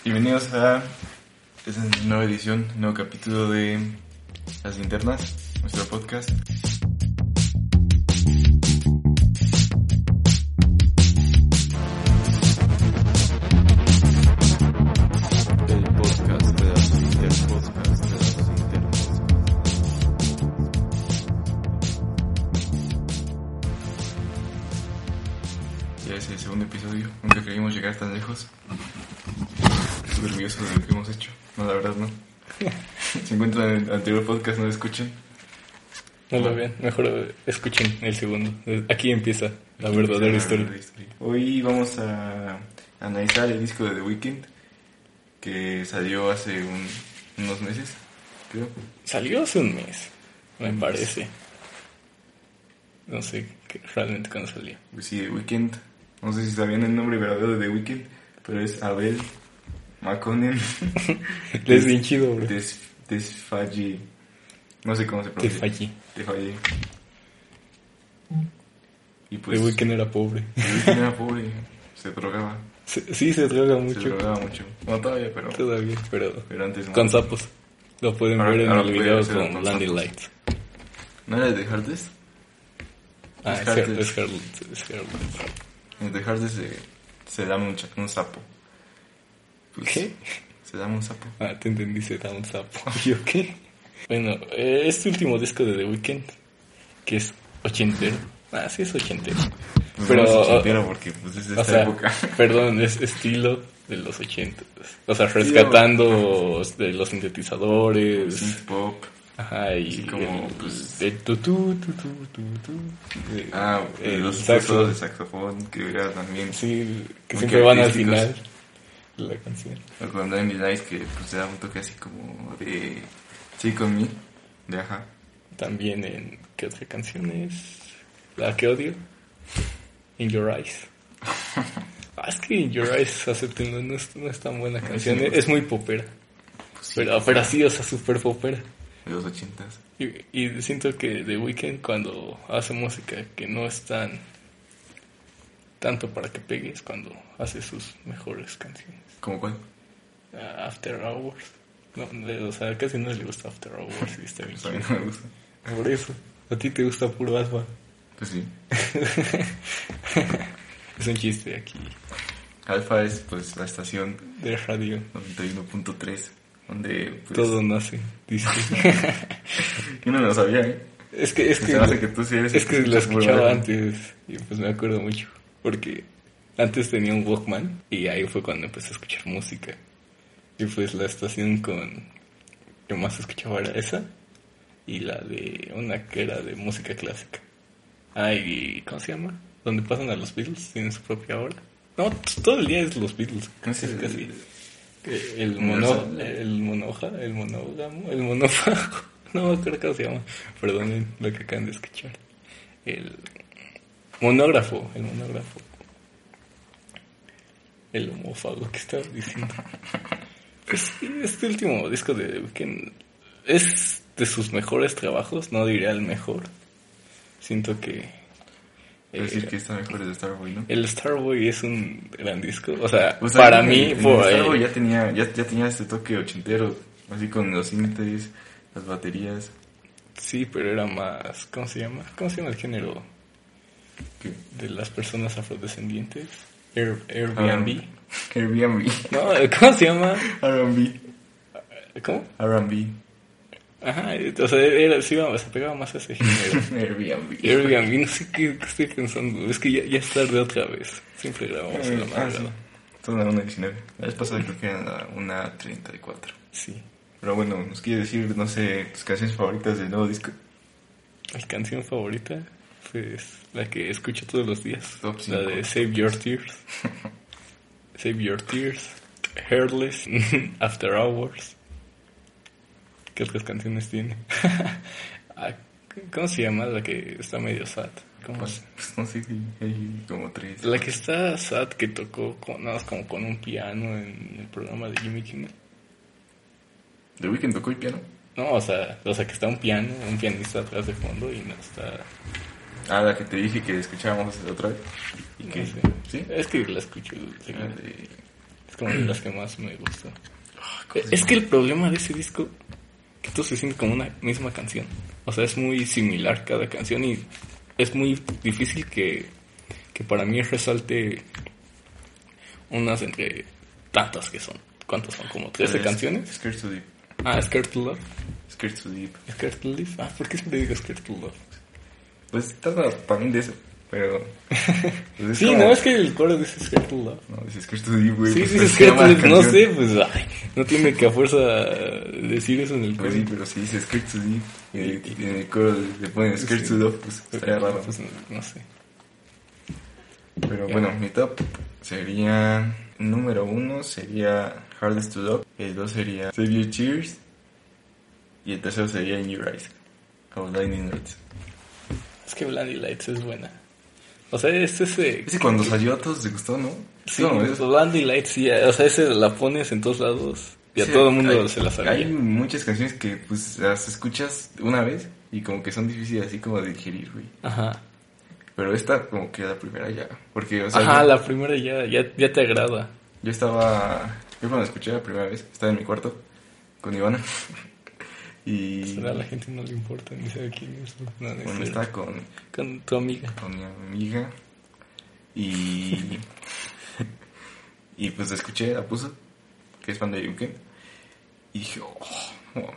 Bienvenidos a esta nueva edición, nuevo capítulo de Las Linternas, nuestro podcast. El podcast de las Interpodcast, de las Interpodcast. Ya es el segundo episodio, nunca creímos llegar tan lejos. Estoy orgulloso de lo que hemos hecho. No, la verdad no. Si encuentran el anterior podcast, no lo escuchen. No lo vean, mejor escuchen el segundo. Aquí empieza la verdadera historia. Hoy vamos a analizar el disco de The Weeknd que salió hace un- unos meses, creo. Salió hace un mes, me parece. No sé qué- realmente cuándo salió. Pues sí, The Weeknd. No sé si sabían el nombre verdadero de The Weeknd, pero es Abel McConnell Es bien chido, bro. Des, Desfalli. No sé cómo se Te pronuncia. fallé. Te fallé. Y pues. The Weeknd era pobre. Weeknd era pobre, se drogaba. Se- Sí, se droga Se mucho. drogaba mucho. No todavía, pero. Todavía, pero Pero antes no. con sapos. Lo pueden Ahora- ver en el video con Landy. Lights. ¿No era de Hardest? Ah, Es. Heartless. Es Heartless. En The Hardest se, se da un, un sapo. Pues, ¿Qué? Se da un sapo. Ah, te entendí, se da un sapo. ¿Yo qué? Bueno, eh, este último disco de The Weeknd, que es ochentero. Ah, sí es ochentero. Pues Pero, no es ochentero porque pues es O esta sea, época. perdón, es estilo de los ochentas. O sea, rescatando de los sintetizadores. Synth pop. Ajá, y Sí, como, el, pues- el tutú, tutú, de- Ah, el los saxo. de saxofón que era también. Sí, que siempre van al final la canción. O con Blinding Lights que pues se da un toque así como de. Sí, con mí. De ajá. También en. ¿Qué otra canción es? La que odio. In Your Eyes. Ah, es que In Your Eyes, acéptenlo, no es, no es tan buena canción. sí es muy popera. Pues sí, Pero, pero sí, o sea, súper popera. de los ochentas. Y, y siento que The Weeknd cuando hace música que no es tan tanto para que pegue es cuando hace sus mejores canciones. ¿Cómo cuál? Ah, After Hours. No, le- o sea, casi no le gusta After Hours y está bien. A mí no me gusta. Por eso. A ti te gusta puro alfa. Pues sí. Es un chiste aquí Alfa es pues la estación de radio. 91.3 donde pues, Todo nace, dice. Yo no lo sabía, ¿eh? es que, es que, hace que tú sí eres es que que lo escuchaba antes y pues me acuerdo mucho. Porque antes tenía un Walkman y ahí fue cuando empecé a escuchar música. Y pues la estación con que más escuchaba era esa y la de una que era de música clásica. Ah, y ¿cómo se llama? Donde pasan a los Beatles, tienen su propia hora. No, todo el día es los Beatles. ¿Cómo se Casi, llama? casi. Eh, El mono, el monoja, el monógamo, el monófago. No acuerdo cómo se llama. Perdonen lo que acaban de escuchar. El monógrafo, el monógrafo. El homófago que estaba diciendo. Pues sí, este último disco de The Weeknd es de sus mejores trabajos, no diría el mejor. Siento que Es decir, eh, que está mejor de Starboy, ¿no? el Starboy es un gran disco. O sea, O sea, para mí, en por, Starboy ya tenía, ya, ya tenía este toque ochentero, así con los sintes, las baterías. sí, pero era más. ¿Cómo se llama? ¿Cómo se llama el género de las personas afrodescendientes? Air, Airbnb. Ah, Airbnb. No, ¿cómo se llama? R&B. ¿Cómo? R&B. Ajá, o sea, era, sí, iba- se pegaba más a ese género. Airbnb. Airbnb, no sé qué, qué estoy pensando. Es que ya, ya es tarde otra vez. Siempre grabamos en la Ah, sí. madrugada. Son a una 19. La vez pasada creo que eran a una 34. Sí. Pero bueno, nos quiere decir, no sé, tus canciones favoritas del nuevo disco. Mi canción favorita pues la que escucho todos los días. Top la cinco. de Save Your Tears. Save Your Tears. Hairless, After Hours. ¿Qué otras canciones tiene? Ah, ¿Cómo se llama la que está medio sad? ¿Cómo Pues, pues no sé, hay como tres. La que está sad que tocó con, nada más como con un piano en el programa de Jimmy Kimmel. ¿The Weeknd tocó el piano? No, o sea, o sea que está un piano, un pianista atrás de fondo y no está... Ah, la que te dije que escuchábamos otra vez. ¿Y no que sé. ¿Sí? Es que la escucho, sí, de- es como de las que más me gusta. ¿cómo se Es que el problema de ese disco, que todo se siente como una misma canción. O sea, es muy similar cada canción y es muy difícil que, que para mí resalte unas entre tantas que son. ¿Cuántas son? ¿Como 13 Es- canciones? Scared to Deep. Ah, Scared to Love. Scared to Deep. Scared to Live. Ah, ¿por qué siempre digo Scared to Love? Pues trata también de eso, pero... pues es Sí, como- no, es que el coro dice Scared to Love. No, dice Scared to Deep, güey. Sí, pues, sí, se que llama la no sé, pues ay, no tiene que a fuerza decir eso en el coro. Pues sí, pero si dice Scared to Deep y en el- y en el coro le ponen Scared to Love, pues estaría raro. Pues, no, no sé. Pero bueno, mi top sería... Número uno sería Hardest to Love. El dos sería Save Your Tears. Y el tercero sería In Your Eyes. O Lightning Lights. Es que Blinding Lights es buena. O sea, es ese... Ese cuando salió a todos les gustó, ¿no? Sí, No, es- Blinding Lights, sí, o sea, ese la pones en todos lados y a sí, todo el mundo hay- se la sabía. Hay muchas canciones que pues las escuchas una vez y como que son difíciles así como de digerir, güey. Ajá. Pero esta como que la primera ya. Porque, o sea, Ajá, yo, la primera ya, ya, ya te agrada. yo estaba... Yo cuando escuché la primera vez, estaba en mi cuarto con Ivana. y... Pues, a la gente no le importa ni sabe quién es. No, no es Bueno, estaba con, Con tu amiga. con mi amiga y... y pues escuché, la puso, que es fan de UK. Y dije, oh, oh,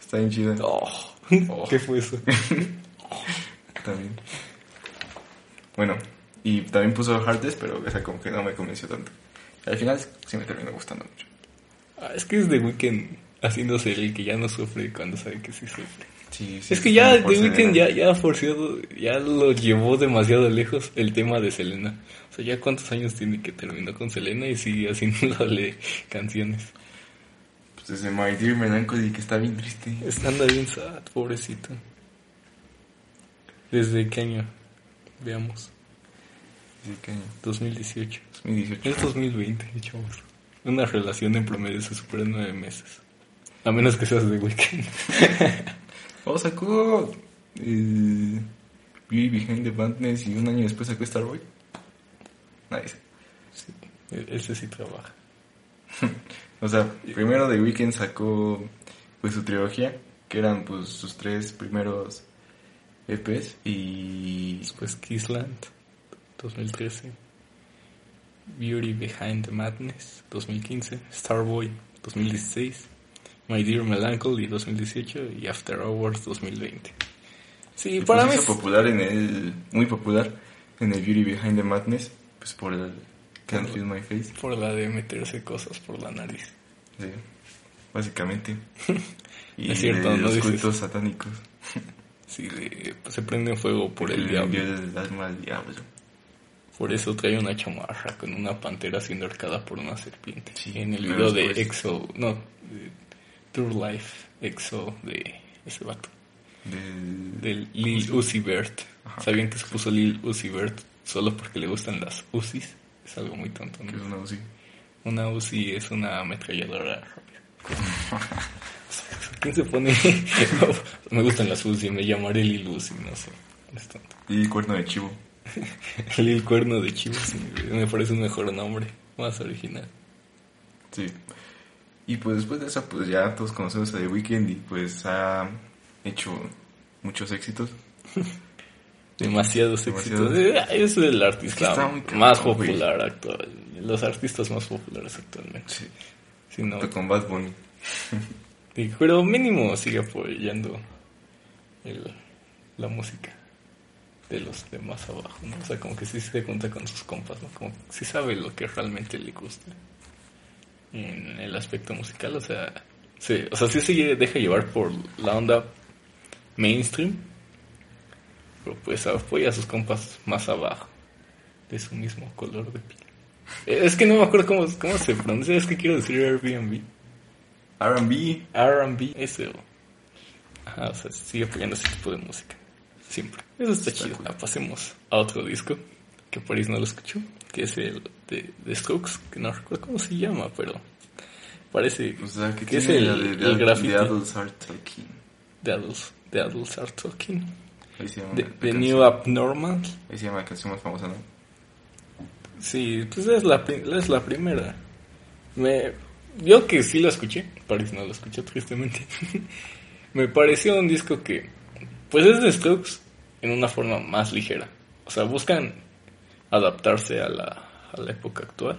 está bien chida. Oh, Oh. ¿Qué fue eso? También. Bueno, y también puso Hardest, pero esa como que no me convenció tanto. Al final sí me terminó gustando mucho. Ah, es que es The Weeknd haciéndose el que ya no sufre cuando sabe que sí sufre. Sí, sí, Es que ya The Weeknd ya, ya ha forzado, ya lo llevó demasiado lejos el tema de Selena. O sea, ya cuántos años tiene que terminó con Selena y sigue haciéndole canciones. Pues desde My Dear Melancholy, que está bien triste. Está anda bien sad, pobrecito. ¿Desde qué año? Veamos. Desde qué año? 2018. 2018. Es 2020, chavos. Una relación en promedio se supera en nueve meses. A menos que seas de Weekend. Oh, sacó eh, Beauty Behind the Madness y un año después sacó Starboy. Nice. Sí, ese sí trabaja. O sea, primero The Weeknd sacó pues su trilogía, que eran pues sus tres primeros EPs y Después Kissland, 2013. Beauty Behind the Madness, 2015. Starboy, 2016. My Dear Melancholy, 2018. Y After Hours, 2020. Sí, y, para pues, mí es- popular en el muy popular en el Beauty Behind the Madness, pues por el Can't Feel My Face, por la de meterse cosas por la nariz. sí, básicamente. Y Es cierto, de no los dices- cultos satánicos. Sí, de- pues, se prende fuego por el le diablo. el alma al diablo. Por eso trae una chamarra con una pantera siendo ahorcada por una serpiente. Sí, en el video de EXO, no, de True Life, EXO de ese vato. Del... Del Lil Uzi Vert. Ajá. ¿Sabían que se puso Lil Uzi Vert solo porque le gustan las Uzis? Es algo muy tonto, que es ¿no? una Uzi. Una Uzi es una ametralladora rápida. ¿Quién se pone? me gustan las Uzi, me llamaré Lil Uzi, no sé. Es tonto. El cuerno de chivo. Lil Cuerno de Chivo, sí, me parece un mejor nombre, más original. Sí. Y pues después de eso, pues ya todos conocemos a The Weeknd y pues ha hecho muchos éxitos. Demasiados Demasiados. éxitos. Es el Es que artista cabrón, más güey. popular actual. Los artistas más populares actualmente. Sí. Sí, no. Con Bad Bunny. Pero mínimo sigue apoyando el- la música de los de más abajo, ¿no? O sea, como que sí se cuenta con sus compas, ¿no? Como que sí sabe lo que realmente le gusta en el aspecto musical, o sea, sí, o sea, sí se deja llevar por la onda mainstream, pero pues apoya a sus compas más abajo, de su mismo color de piel. Es que no me acuerdo cómo, cómo se pronuncia, es que quiero decir Airbnb. R&B. R&B, ese. o- Ajá, o sea, sigue apoyando ese tipo de música. Siempre. Eso está, Está chido. cool. Ah, pasemos a otro disco que Paris no lo escuchó, que es el de, de que no recuerdo cómo se llama, pero parece O sea, que que es el, la de, el de, graffiti de Adults Are Talking. de Adults, de Adults Are Talking. De, la. New Abnormal. Ahí se llama la canción más famosa, ¿no? Sí, pues es la, es la primera. Me, yo que sí lo escuché, Paris no lo escuchó tristemente. Me pareció un disco que, pues es de Strokes en una forma más ligera. O sea, buscan adaptarse a la, a la época actual,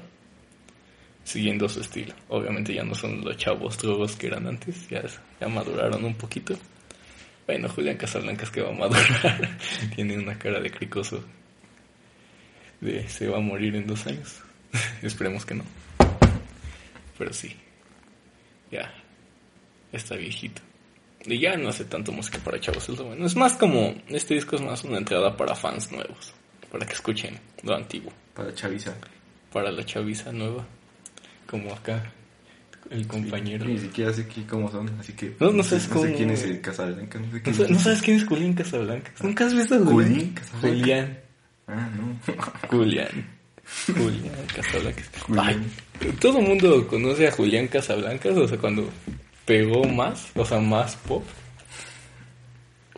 siguiendo su estilo. Obviamente ya no son los chavos drogos que eran antes, ya, ya maduraron un poquito. Bueno, Julián Casablancas que va a madurar, tiene una cara de cricoso de se va a morir en dos años. Esperemos que no. Pero sí. Ya. Está viejito. Y ya no hace tanto música para chavos. Es, lo bueno. es más como. Este disco es más una entrada para fans nuevos. Para que escuchen lo antiguo. Para Chavisa. Para la chaviza nueva. Como acá. El compañero. Ni siquiera sé qué, cómo son, así que... No, no sabes sé cómo- quién es el Casablanca, no sé ¿No, quién es. no sabes quién es Julián Casablancas? ¿Nunca has visto a Julián Julián? Casablancas. Julián. Ah, no. Julián. Julián Casablancas. Julián. Ay, todo el mundo conoce a Julián Casablancas, o sea, cuando pegó más, o sea, más pop,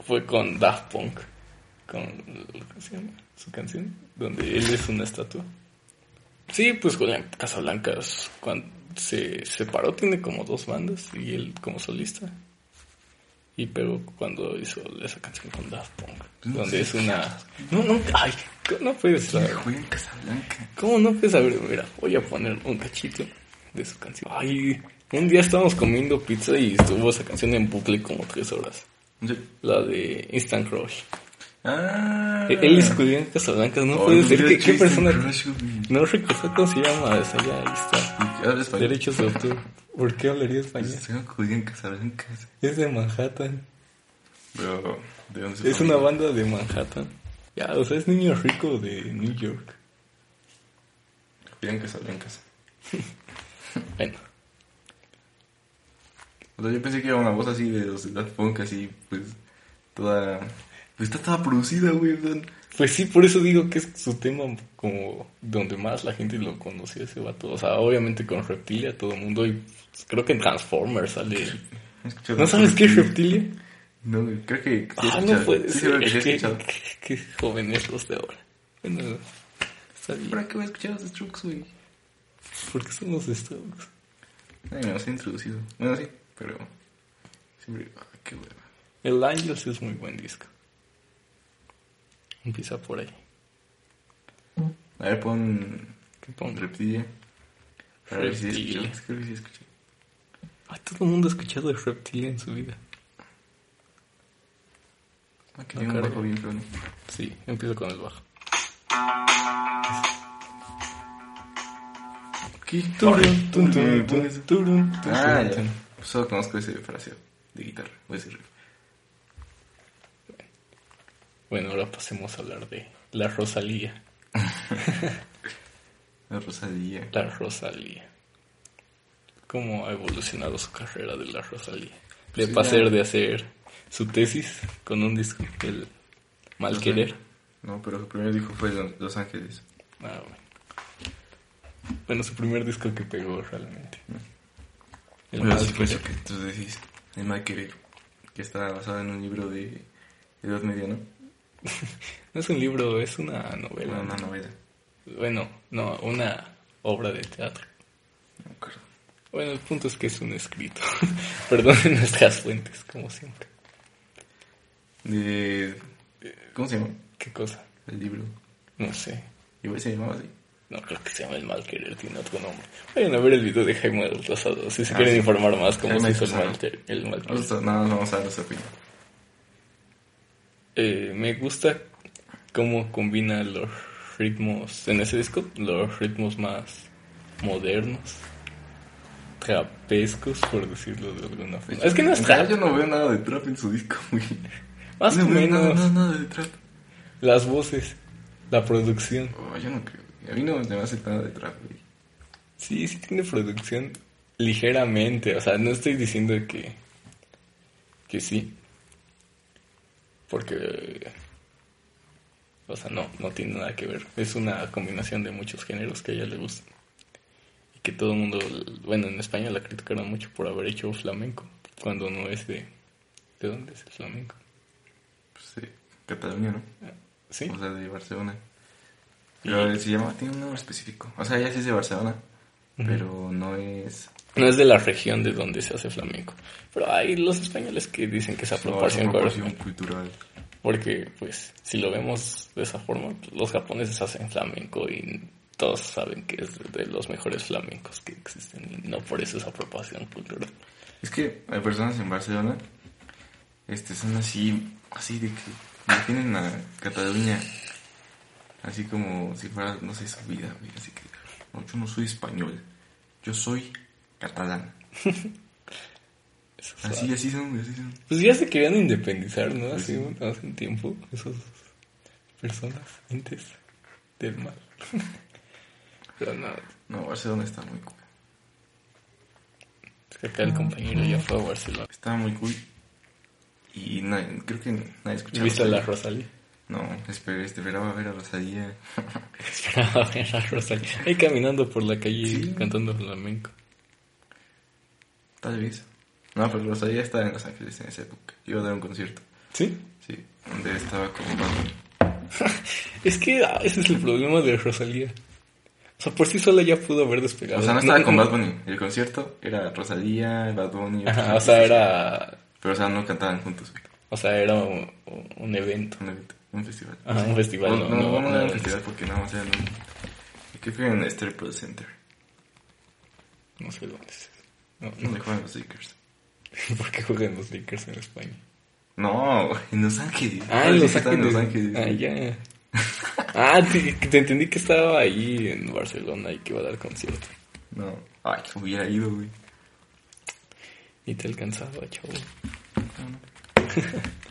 fue con Daft Punk, con su canción, donde él es una estatua. Sí, pues Julián Casablancas, cuando se separó, tiene como dos bandas y él como solista. Y pero cuando hizo esa canción con Daft Punk, No donde es una... No, no, ay, no puedes saber. Julián Casablanca. ¿Cómo no puedes saber? Mira, voy a poner un cachito de su canción. Ay, un día estábamos comiendo pizza y estuvo esa canción en bucle como tres horas. La de Instant Crush. Ah. E- Él es Julián Casablancas, no Oh, puede ser. ¿Qué, qué persona? No recuerdo cómo se llama. Esa ya, ahí está. Habla español. Derechos de autor. ¿Por qué hablaría español? Julián Casablancas. Es de Manhattan. Pero, ¿de dónde se Es una banda de Manhattan. Ya, o sea, es niño rico de New York. Julián Casablancas. Bueno, O sea, yo pensé que era una voz así de los Daft Punk, así, pues, toda... Pues está toda producida, güey. Pues sí, por eso digo que es su tema como donde más la gente lo conocía ese vato. O sea, obviamente con Reptilia todo el mundo y creo que en Transformers sale. escuchado ¿No sabes qué es Reptilia? No, creo que... Ah, no escuchado. puede Sí, ser. que sí he Qué, escuchado. qué- qué jóvenes los de ahora. Bueno. ¿Para qué voy a escuchar los Strokes, güey? Porque son los Strokes. Ay, me los he introducido. Bueno, sí, pero... Siempre... Ay, qué hueva. El Angels es muy buen disco. Empieza por ahí. A ver, pon... ¿Qué pongo? Reptilia. Para ver si. Creo que sí escuché. Ah, todo el mundo ha escuchado de Reptilia en su vida. Que Ah, tiene un bajo bien feo, ¿no? Sí, empiezo con el bajo. Turun, pones- turun, tun, Ah, ya. Solo conozco ese fraseo de guitarra, o ese riff. Bueno, ahora pasemos a hablar de la Rosalía. La Rosalía. La Rosalía. ¿Cómo ha evolucionado su carrera de la Rosalía? De Sí, pasar de hacer su tesis con un disco, el Mal Los Querer. No, pero su primer disco fue Lo- Los Ángeles. Ah, bueno. Bueno, su primer disco que pegó realmente. El Bueno, Mal sí Querer. que tú decís. El Mal Querer. Que está basado en un libro de Edad Media, ¿no? No es un libro, es una novela. Una novela. Bueno, no, una obra de teatro. No me acuerdo. Bueno, el punto es que es un escrito. Perdonen nuestras fuentes, como siempre. De... ¿Cómo se llama? ¿Qué cosa? El libro. No sé. Igual se llamaba así. No creo que se llame El Mal Querer, tiene otro nombre. Vayan a ver el video de Jaime del Rosado si se Ah, quieren sí. informar más cómo Jaime se hizo el. Mal, el mal Querer. A, nada más vamos a dar nuestra opinión. Eh, me gusta cómo combina los ritmos en ese disco, los ritmos más modernos, trapescos, por decirlo de alguna forma. Es que no es trap, Yo no veo nada de trap en su disco, güey. más no o menos. Nada, nada, nada de trap. Las voces, la producción. Oh, yo no creo. A mí no me hace nada de trap, güey. Sí, sí tiene producción ligeramente. O sea, no estoy diciendo que, que sí. Porque, o sea, no, no tiene nada que ver. Es una combinación de muchos géneros que a ella le gustan. Y que todo el mundo, bueno, en España la criticaron mucho por haber hecho flamenco. Cuando no es de... ¿De dónde es el flamenco? Pues sí, Cataluña, ¿no? Sí. O sea, de Barcelona. Pero se llama, tiene un nombre específico. O sea, ella sí es de Barcelona, pero no es... No es de la región de donde se hace flamenco. Pero hay los españoles que dicen que es No, es proporción cultural. Porque, pues, si lo vemos de esa forma, los japoneses hacen flamenco y todos saben que es de los mejores flamencos que existen. Y no por eso es apropiación cultural. Es que hay personas en Barcelona, este, son así, así de que definen a Cataluña así como si fuera, no sé, su vida. Así que, no, yo no soy español, yo soy catalán. Así, así son, así son. Pues ya se querían independizar, ¿no? Pues Hace, sí. un, hace un tiempo, esas personas, entes del mal. Pero no, No, Barcelona está muy cool. es que acá el compañero ya fue a Barcelona. Está muy cool. Y nadie- creo que nadie escucha ¿Viste a la Rosalía. Rosalía? No, esperé, esperaba ver a Rosalía. Esperaba ver a Rosalía. Ahí caminando por la calle Sí. cantando flamenco. Tal vez. No, pero Rosalía estaba en Los Ángeles en esa época. Iba a dar un concierto. ¿Sí? Sí, donde estaba Bunny. Es que ah, ese es el problema de Rosalía. O sea, por sí sola ya pudo haber despegado. O sea, no estaba con Bad Bunny. El concierto era Rosalía, Bad Bunny. Ajá, o sea, era. Pero, o sea, no cantaban juntos. O sea, era un, un evento. Un evento, un festival. Ajá, un festival, No, no, no, no, no, no era un festival porque nada más era un... Creo que en Staples Center. No sé dónde es. No, Donde no. juegan los Lakers. ¿Por qué juegan los Lakers en España? No, en Los Ángeles. Ah, en Los Ángeles. En Los Ángeles. Ah, ya. Ah, te, te entendí que estaba ahí en Barcelona y que iba a dar concierto. No. Ay, que hubiera ido, güey. Y te alcanzaba, chavo.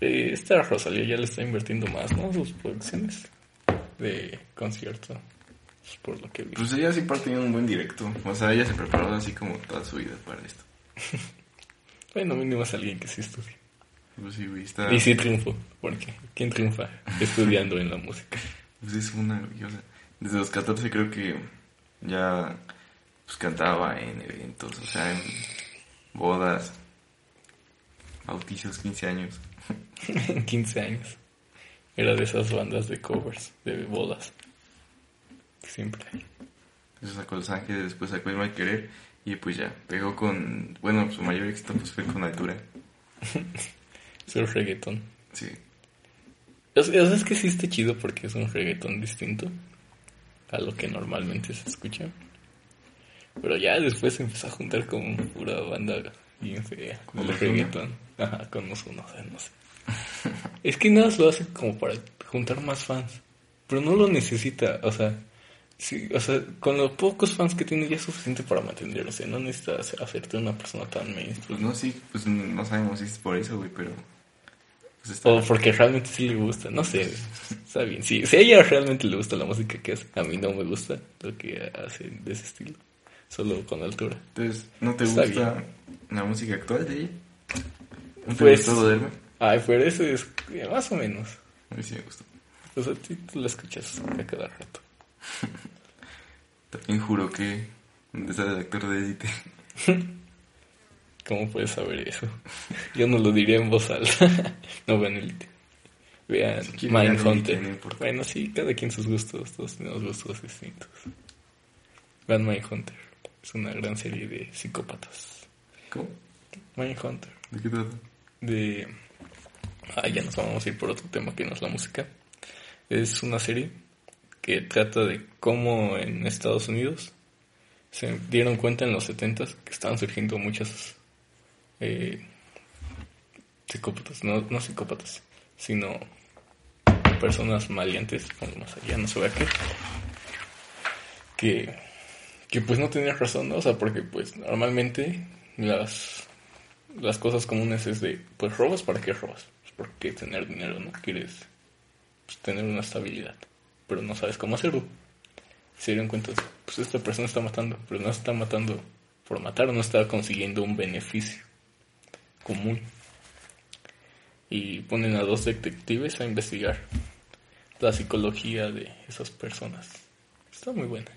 Eh, esta Rosalía ya le está invirtiendo más, ¿no? Sus producciones de concierto. Pues, por lo que vi. Pues ella sí tenía un buen directo. O sea, ella se preparó así como toda su vida para esto. Bueno, mínimo es alguien que sí estudia. Pues sí, güey, está... Y sí triunfó. Porque ¿quién triunfa estudiando en la música? Pues es una, o sea, desde los 14 creo que ya pues cantaba en eventos, o sea, en bodas, bautizos, 15 años. En 15 años. Era de esas bandas de covers, de bodas. Siempre. Entonces sacó Los Ángeles, después sacó El Mal Querer y pues ya, pegó con, bueno, su mayor éxito pues fue con Altura. Es el reggaetón. Sí, sea, es que sí está chido porque es un reggaetón distinto a lo que normalmente se escucha. Pero ya después se empezó a juntar con pura banda bien fea. ¿Con el reggaetón. Ajá, con o sea, no sé. es que nada más lo hace como para juntar más fans. Pero no lo necesita, o sea... Sí, o sea, con los pocos fans que tiene ya es suficiente para mantenerse. No necesita hacer- hacerte una persona tan mainstream. pues no, sí, pues no sabemos si es por eso, güey, pero pues está... O porque realmente sí le gusta, no sé, está bien. Sí, si a ella realmente le gusta la música que hace, a mí no me gusta lo que hace de ese estilo, solo con altura. Entonces, ¿no te Está gusta la música actual de ella? ¿No te Pues- gustó? Ay, pero eso es eh, más o menos. A mí sí me gustó. O sea, tú, tú la escuchas a cada rato. También juro que sale el actor de élite. ¿Cómo puedes saber eso? Yo no lo diría en voz alta. no vean Elite. Vean vean Mindhunter. No. Bueno, sí, cada quien sus gustos, todos tenemos gustos distintos. Vean Mindhunter. Es una gran serie de psicópatas. ¿Cómo? Mindhunter. ¿De qué trata? de... Ah, ya nos vamos a ir por otro tema que no es la música. Es una serie que trata de cómo en Estados Unidos se dieron cuenta en los 70 que estaban surgiendo muchas eh, psicópatas, no, no psicópatas, sino personas maleantes, pongo más allá, no sé a qué, que, que pues no tenían razón. O sea, porque pues normalmente las las cosas comunes es de, pues robas, ¿para qué robas? Pues porque tener dinero, ¿no? Quieres pues, tener una estabilidad, pero no sabes cómo hacerlo. Se dieron cuenta, pues esta persona está matando, pero no está matando por matar, no está consiguiendo un beneficio común. Y ponen a dos detectives a investigar la psicología de esas personas. Está muy buena.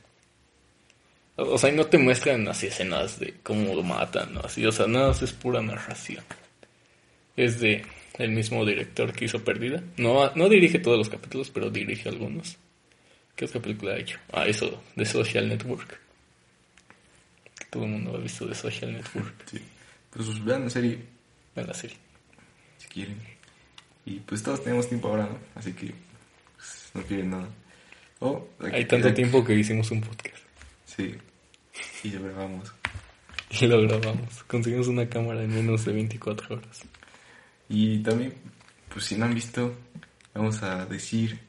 O sea, y no te muestran así escenas de cómo lo matan, ¿no? Así, o sea, nada, es pura narración. Es de el mismo director que hizo Perdida. No, no dirige todos los capítulos, pero dirige algunos. ¿Qué otra película ha hecho? Ah, eso, de Social Network. todo el mundo ha visto de Social Network. Sí. Pues vean la serie. Vean la serie. Si quieren. Y pues todos tenemos tiempo ahora, ¿no? Así que pues, no quieren nada. Oh, Hay tanto tiempo que hicimos un podcast. Sí. Y lo grabamos. Y lo grabamos. Conseguimos una cámara en menos de 24 horas. Y también, pues si no han visto, vamos a decir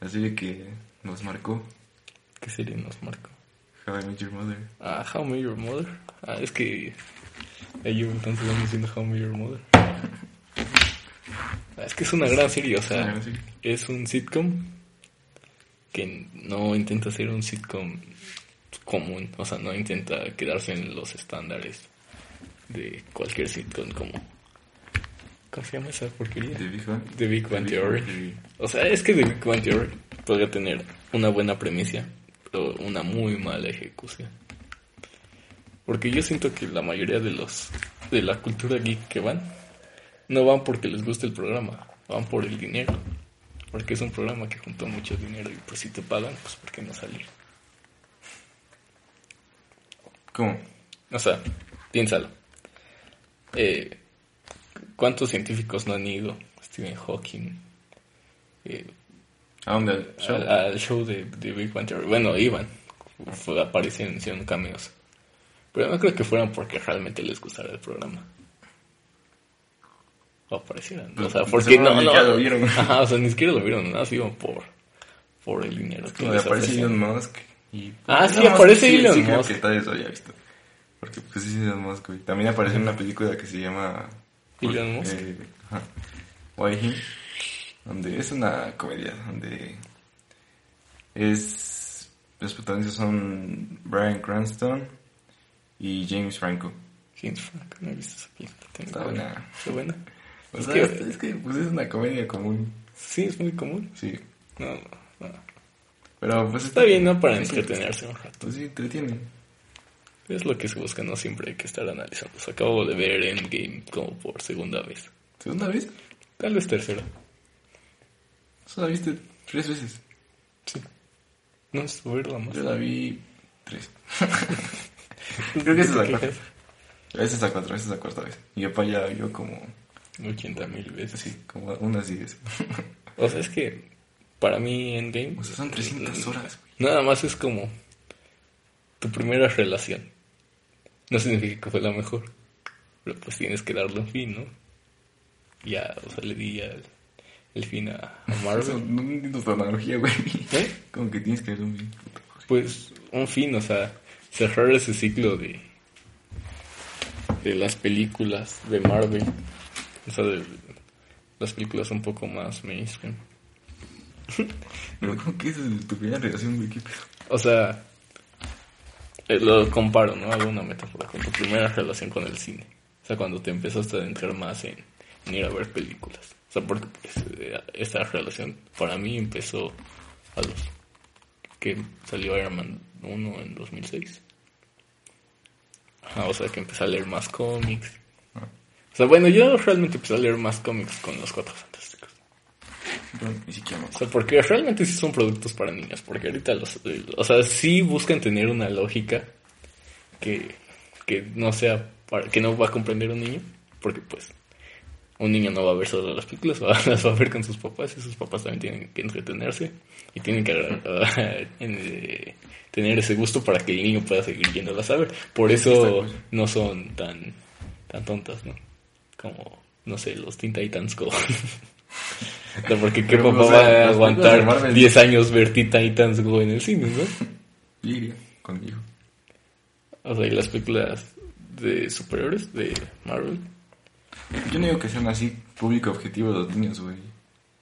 la serie que nos marcó. ¿Qué serie nos marcó? How I Met Your Mother. Ah, How I Met Your Mother. Ah, es que ellos entonces van diciendo How I Met Your Mother. Ah, es que es una gran serie, o sea, es un sitcom que no intenta ser un sitcom común, o sea, no intenta quedarse en los estándares de cualquier sitcom como ¿Cómo se llama esa porquería? The Big Bang. The Big Bang Theory. O sea, es que The Big Bang Theory podría tener una buena premisa, pero una muy mala ejecución. Porque yo siento que la mayoría de los de la cultura geek que van no van porque les guste el programa, van por el dinero. Porque es un programa que juntó mucho dinero y pues si te pagan, pues ¿por qué no salir? ¿Cómo? O sea, piénsalo. Eh, ¿Cuántos científicos no han ido? Stephen Hawking. Eh, ¿A dónde? Al show, de, Big Bang Theory. Bueno, iban. Fue, aparecieron, hicieron cameos. Pero no creo que fueran porque realmente les gustara el programa. O aparecieran. o sea, porque no, no. Lo vieron. Ajá, o sea, ni siquiera lo vieron. Nada, no, iban por, por el dinero. Que aparece Elon Musk. Y, ah, sí, aparece Elon sí, Musk. Sí, que tal eso ya visto. Porque pues sí, Elon Musk, güey. También aparece en una película que se llama Elon Musk. Eh, Why donde es una comedia, donde es los protagonistas son Brian Cranston y James Franco. James Franco, no he visto esa película. Está buena. Está buena. es, que, es que pues es una comedia común. Sí, es muy común. Sí. No, no. Pero pues está, bien, ¿no? Para entretenerse un rato. Pues sí, entretiene. Es lo que se busca, no siempre hay que estar analizando. Acabo de ver Endgame como por segunda vez. ¿Segunda vez? Tal vez tercera. ¿Solo la viste tres veces? Sí. No es verla más. Yo la vi tres. Creo que esa es la cuarta. Esa es la cuarta, esa es la cuarta vez. Y yo para allá yo como... 80 mil veces. Sí, como unas 10. o sea, es que para mí Endgame... O sea, son 300 horas, Nada más es como tu primera relación. No significa que fue la mejor, pero pues tienes que darle un fin, ¿no? Ya, o sea, le di el, fin a, Marvel. no entiendo tu analogía, güey. ¿Eh? Como que tienes que darle un fin. Pues un fin, o sea, cerrar ese ciclo de de las películas de Marvel. O sea, de las películas un poco más mainstream. Pero ¿cómo que es tu primera relación, güey? O sea, eh, lo comparo, ¿no? Hago una metáfora con tu primera relación con el cine. O sea, cuando te empezaste a adentrar más en, ir a ver películas. O sea, porque pues, esta relación para mí empezó a los que salió Iron Man 1 en 2006. o sea, que empecé a leer más cómics. O sea, bueno, yo realmente empecé a leer más cómics con los Cuatro Fantásticos. O sea, porque realmente sí son productos para niños, porque ahorita los, o sea, sí buscan tener una lógica que, que no sea, para, que no va a comprender un niño, porque pues un niño no va a ver solo las películas, las va a ver con sus papás y sus papás también tienen que entretenerse y tienen que eh, tener ese gusto para que el niño pueda seguir yéndolas a ver. Por eso no son tan, tan tontas, ¿no? Como, no sé, los Teen Titans Go. porque qué papá va a aguantar 10 años ver Titans Go en el cine, ¿no? Iría conmigo. O sea, y las películas de superiores de Marvel. Yo no digo que sean así público objetivo de los niños, güey.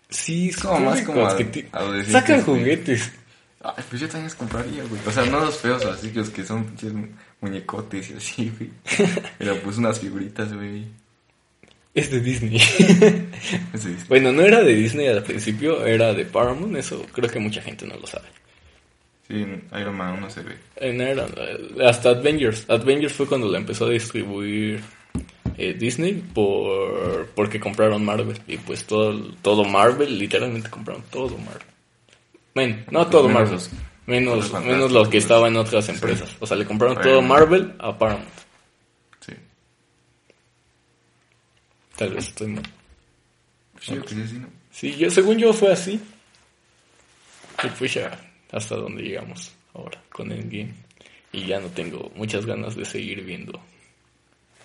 Sí, Es como más como ad- Sacan juguetes. Ay, pues yo también los compraría, güey. O sea, no los feos, así que los que son muñecotes y así, güey. Pero pues unas figuritas, güey. Es de Disney. Es de Disney. bueno, no era de Disney al principio, era de Paramount. Eso creo que mucha gente no lo sabe. Sí, en Iron Man 1 se ve. En era, hasta Avengers. Avengers fue cuando la empezó a distribuir eh, Disney por porque compraron Marvel. Y pues todo, todo Marvel, literalmente compraron todo Marvel. Men, no todo menos Marvel. los- Menos, los menos lo que estaba en otras empresas. O sea, le compraron Bueno. todo Marvel a Paramount. Sí. Tal vez estoy mal. Pues yo que sí, ¿no? Sí, yo, según yo fue así. Y pues ya hasta donde llegamos ahora con Endgame. Y ya no tengo muchas ganas de seguir viendo.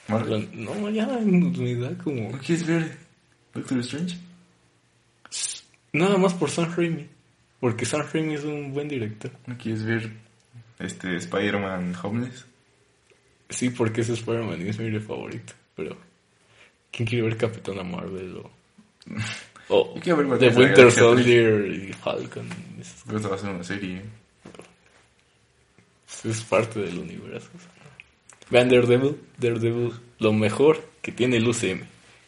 Marvel. No, ya me da como... ¿No quieres ver Doctor Strange? Nada más por Sam Raimi. Porque Sam Raimi es un buen director. ¿No quieres ver este Spider-Man Homeless? Sí, porque es Spider-Man y es mi favorito. Pero... ¿Quién quiere ver Capitana Marvel o... O Yo quiero ver The Winter Soldier y Falcon. Creo que va a ser una serie. es parte del universo. Vean Daredevil. Daredevil, lo mejor que tiene el UCM.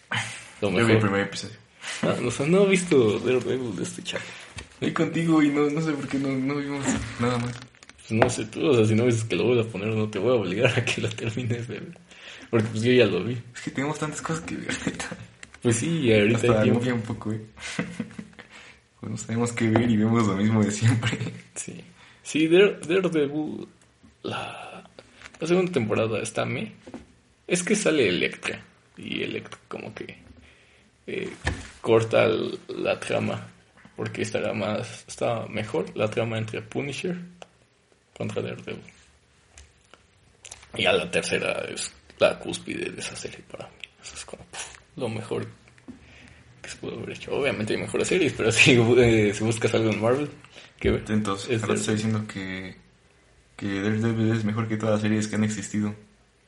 Lo Yo vi el mejor. primer episodio. Ah, o sea, no he visto Daredevil de este chavo. Voy contigo y no, no sé por qué no, no vimos nada más. Pues no sé tú, o sea, si no dices que lo voy a poner, no te voy a obligar a que lo termines de ver. Porque pues yo ya lo vi. Es que tenemos tantas cosas que ver. Pues sí, ahorita Hasta hay tiempo. tiempo, güey. Pues no sabemos qué ver y vemos lo mismo de siempre. Sí, sí Dare- Daredevil, la, la segunda temporada está me. Es que sale Electra. Y Electra como que eh, corta el- la trama. Porque estará más, está mejor la trama entre Punisher contra Daredevil. Y a la tercera es la cúspide de esa serie para mí. Eso es como lo mejor que se pudo haber hecho. Obviamente hay mejores series, pero si, eh, si buscas algo en Marvel, que ver. Entonces, Es ahora te estoy diciendo que, que Daredevil es mejor que todas las series que han existido.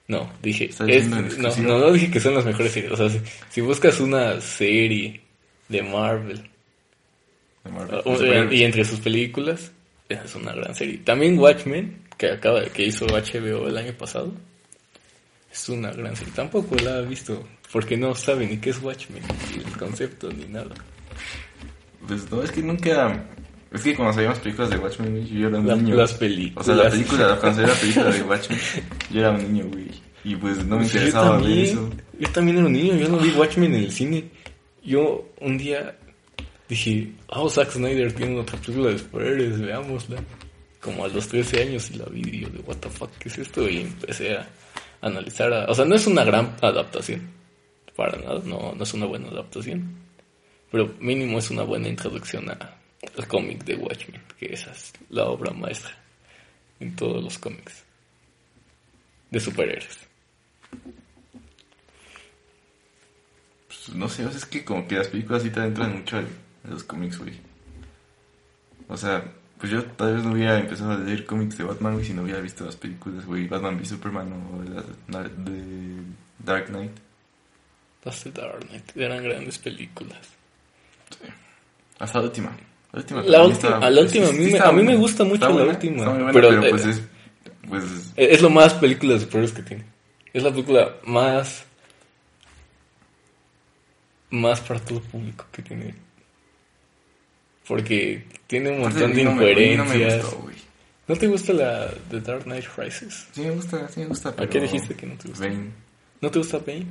No, dije, ¿Estás es- no, no, no dije que son las mejores series. O sea, si, si buscas una serie de Marvel de Marvel. De superhéroes. y entre sus películas, esa es una gran serie. También Watchmen, que acaba que hizo HBO el año pasado, es una gran serie. Tampoco la he visto porque no sabe ni qué es Watchmen, ni el concepto ni nada. Pues no, es que nunca. Es que cuando salíamos películas de Watchmen, yo era un La- niño. las películas. O sea, la película, la película de Watchmen, yo era un niño, güey. Y pues no me Pues interesaba ver también, eso. Yo también era un niño, yo no vi Watchmen en el cine. Yo un día dije, oh, Zack Snyder tiene otra película de superhéroes, veámosla. Como a los 13 años y la vi y yo de, what the fuck, ¿qué es esto? Y empecé a analizar. a- O sea, no es una gran adaptación, para nada, no, no es una buena adaptación. Pero mínimo es una buena introducción a- al cómic de Watchmen, que esa es la obra maestra en todos los cómics de superhéroes. Pues, no sé, es que como que las películas sí te adentran mucho en los cómics, güey. O sea, pues yo tal vez no hubiera empezado a leer cómics de Batman, güey, si no hubiera visto las películas, güey. Batman v Superman o la, de Dark Knight. Las de Dark Knight eran grandes películas. Hasta la última. La última, La a la última, sí, a sí mí me- estaba a mí me gusta mucho Está la última, está buena, pero, pero, pues eh, es... Pues Es es lo más películas de superhéroes que tiene. Es la película más. más para todo público que tiene. Porque tiene un montón a de mí no me- a mí no me incoherencias. gustó. ¿No te gusta la de Dark Knight Rises? Sí me gusta, sí me gusta, pero... qué dijiste que no te gusta? Bane. ¿No te gusta Bane?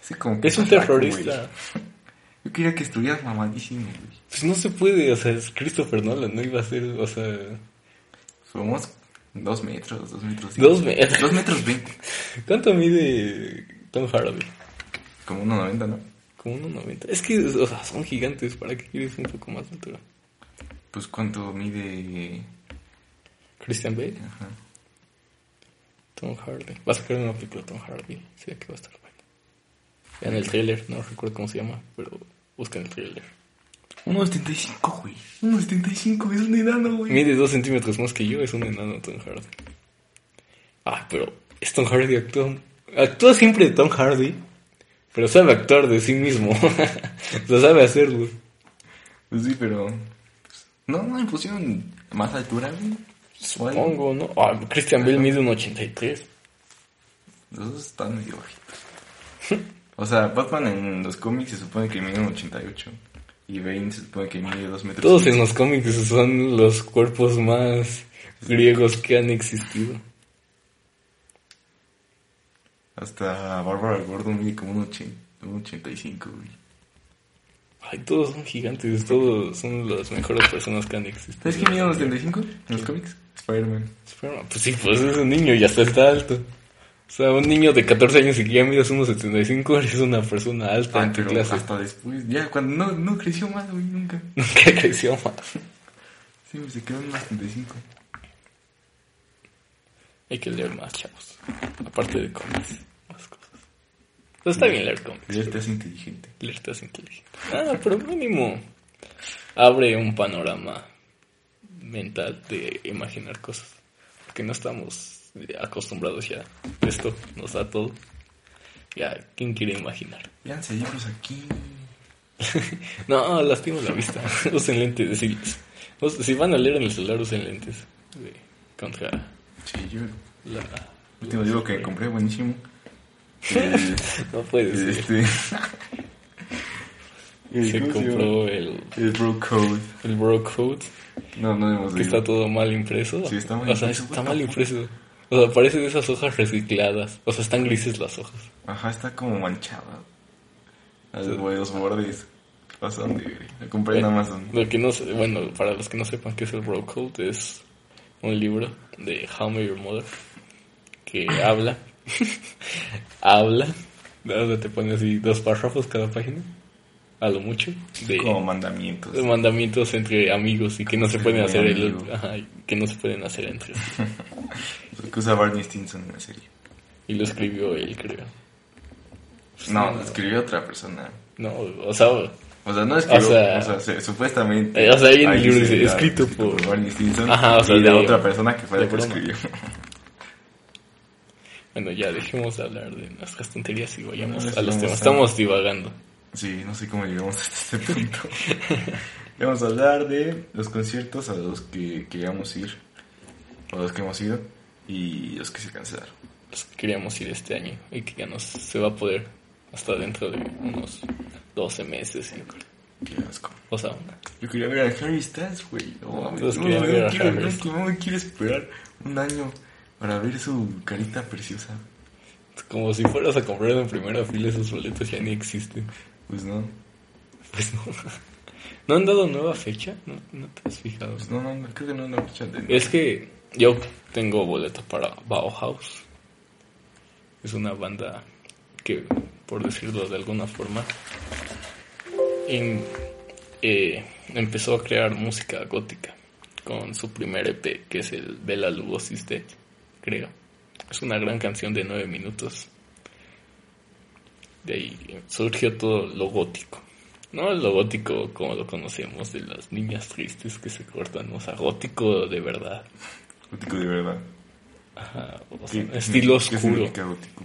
Sí, como que Es un terrorista. Yo quería que estuvieras mamadísimo, güey. Pues no se puede, o sea, es Christopher Nolan, no iba a ser, o sea. Somos dos metros, dos metros. Dos metros. Dos metros veinte. ¿Cuánto mide Tom Hardy? Como 1.90, ¿no? Como 1.90. Es que, o sea, son gigantes. ¿Para qué quieres un poco más de altura? Pues cuánto mide... Christian Bale, Ajá. Tom Hardy. Va a sacar una película de Tom Hardy. Sí, que va a estar bueno. Vean el trailer, no recuerdo cómo se llama, pero busquen el trailer. 1.75, güey. 1.75, es un enano, güey. Mide dos centímetros más que yo, es un enano Tom Hardy. Ah, pero es Tom Hardy actúa. Actúa siempre de Tom Hardy, pero sabe actuar de sí mismo. Lo sabe hacerlo. Pues sí, pero. pues, no, no me pusieron más altura, güey. O algo. Pongo, ¿no? Ah, Christian Bale mide un 83. Los dos están medio bajitos. O sea, Batman en los cómics se supone que mide un 88. Y Bane se supone que mide 2 metros. Todos en los cómics son los cuerpos más griegos que han existido. Hasta Bárbara Gordon mide como un, 80, un 85, güey. Ay, todos son gigantes, todos son las mejores personas que han existido. ¿Sabes quién mide un 75 en los cómics? Spider-Man. Spider-Man, Pues sí, pues es un niño y hasta está alto. O sea, un niño de 14 años y que ya mides unos 75 eres una persona alta Ah, en tu pero clase. hasta después. Ya, cuando no, no creció más, güey, nunca. Nunca creció más. Sí, se quedó en un 75. Hay que leer más, chavos. Aparte de cómics. Pues está bien leer cómics. Estás inteligente. Leer inteligente. Ah, pero mínimo abre un panorama mental de imaginar cosas. Porque no estamos acostumbrados ya. Esto nos da todo. Ya, ¿quién quiere imaginar? Véanse libros aquí. No, lastimo la vista. usen lentes. Si, us- si van a leer en el celular, usen lentes. De, contra Sí, yo. la... Último libro que compré, buenísimo. No puede ser. este. Se compró el, El Bro Code. el Bro Code, No, no hemos que está todo mal impreso. Sí, está mal O sea, impreso, está what mal the impreso. O sea, parece de esas hojas recicladas. O sea, están grises las hojas. Ajá, está como manchada. Los, los bordes. Pasan de. La compré en Amazon. Lo que no sé- bueno, para los que no sepan qué es el Bro Code, es un libro de How Met Your Mother que habla, habla, donde te pone así dos párrafos cada página, a lo mucho, de, Como mandamientos. de mandamientos entre amigos y que no se pueden hacer el, ajá, que no se pueden hacer entre. Lo que usa Barney Stinson en la serie. Y lo escribió él, creo. No, no. lo escribió otra persona. No, o sea, O sea, no escribió. O sea- o sea, se- supuestamente. O sea, ahí en el libro dice, escrito por- Barney Stinson. Ajá, o sea, y la de- otra persona que fue la que lo escribió. bueno, ya dejemos de hablar de nuestras tonterías y vayamos No, a los temas. a- Estamos divagando. Sí, no sé cómo llegamos hasta este punto. Vamos a hablar de los conciertos a los que queríamos ir, a los que hemos ido, y los que se cancelaron. los que queríamos ir este año y que ya no se va a poder hasta dentro de unos 12 meses, yo creo. Qué asco. O sea, una- Yo quería ver a Harry Styles, güey. No, no, no quiero, no, no me quiero esperar un año para ver su carita preciosa. como si fueras a comprar en primera fila esos boletos ya ni existen. Pues no, Pues no. ¿No han dado nueva fecha? ¿No, no te has fijado? pues no, no, creo que no la fecha de... Es que yo tengo boleto para Bauhaus. Es una banda que, por decirlo de alguna forma, en- eh, empezó a crear música gótica con su primer EP, que es el Bella Lugosi's creo. Es una gran canción de nueve minutos. De ahí surgió todo lo gótico. No lo gótico como lo conocemos de las niñas tristes que se cortan, o sea, gótico de verdad. Gótico de verdad. Ajá, o sea, ¿Qué- estilo qué oscuro. significa gótico?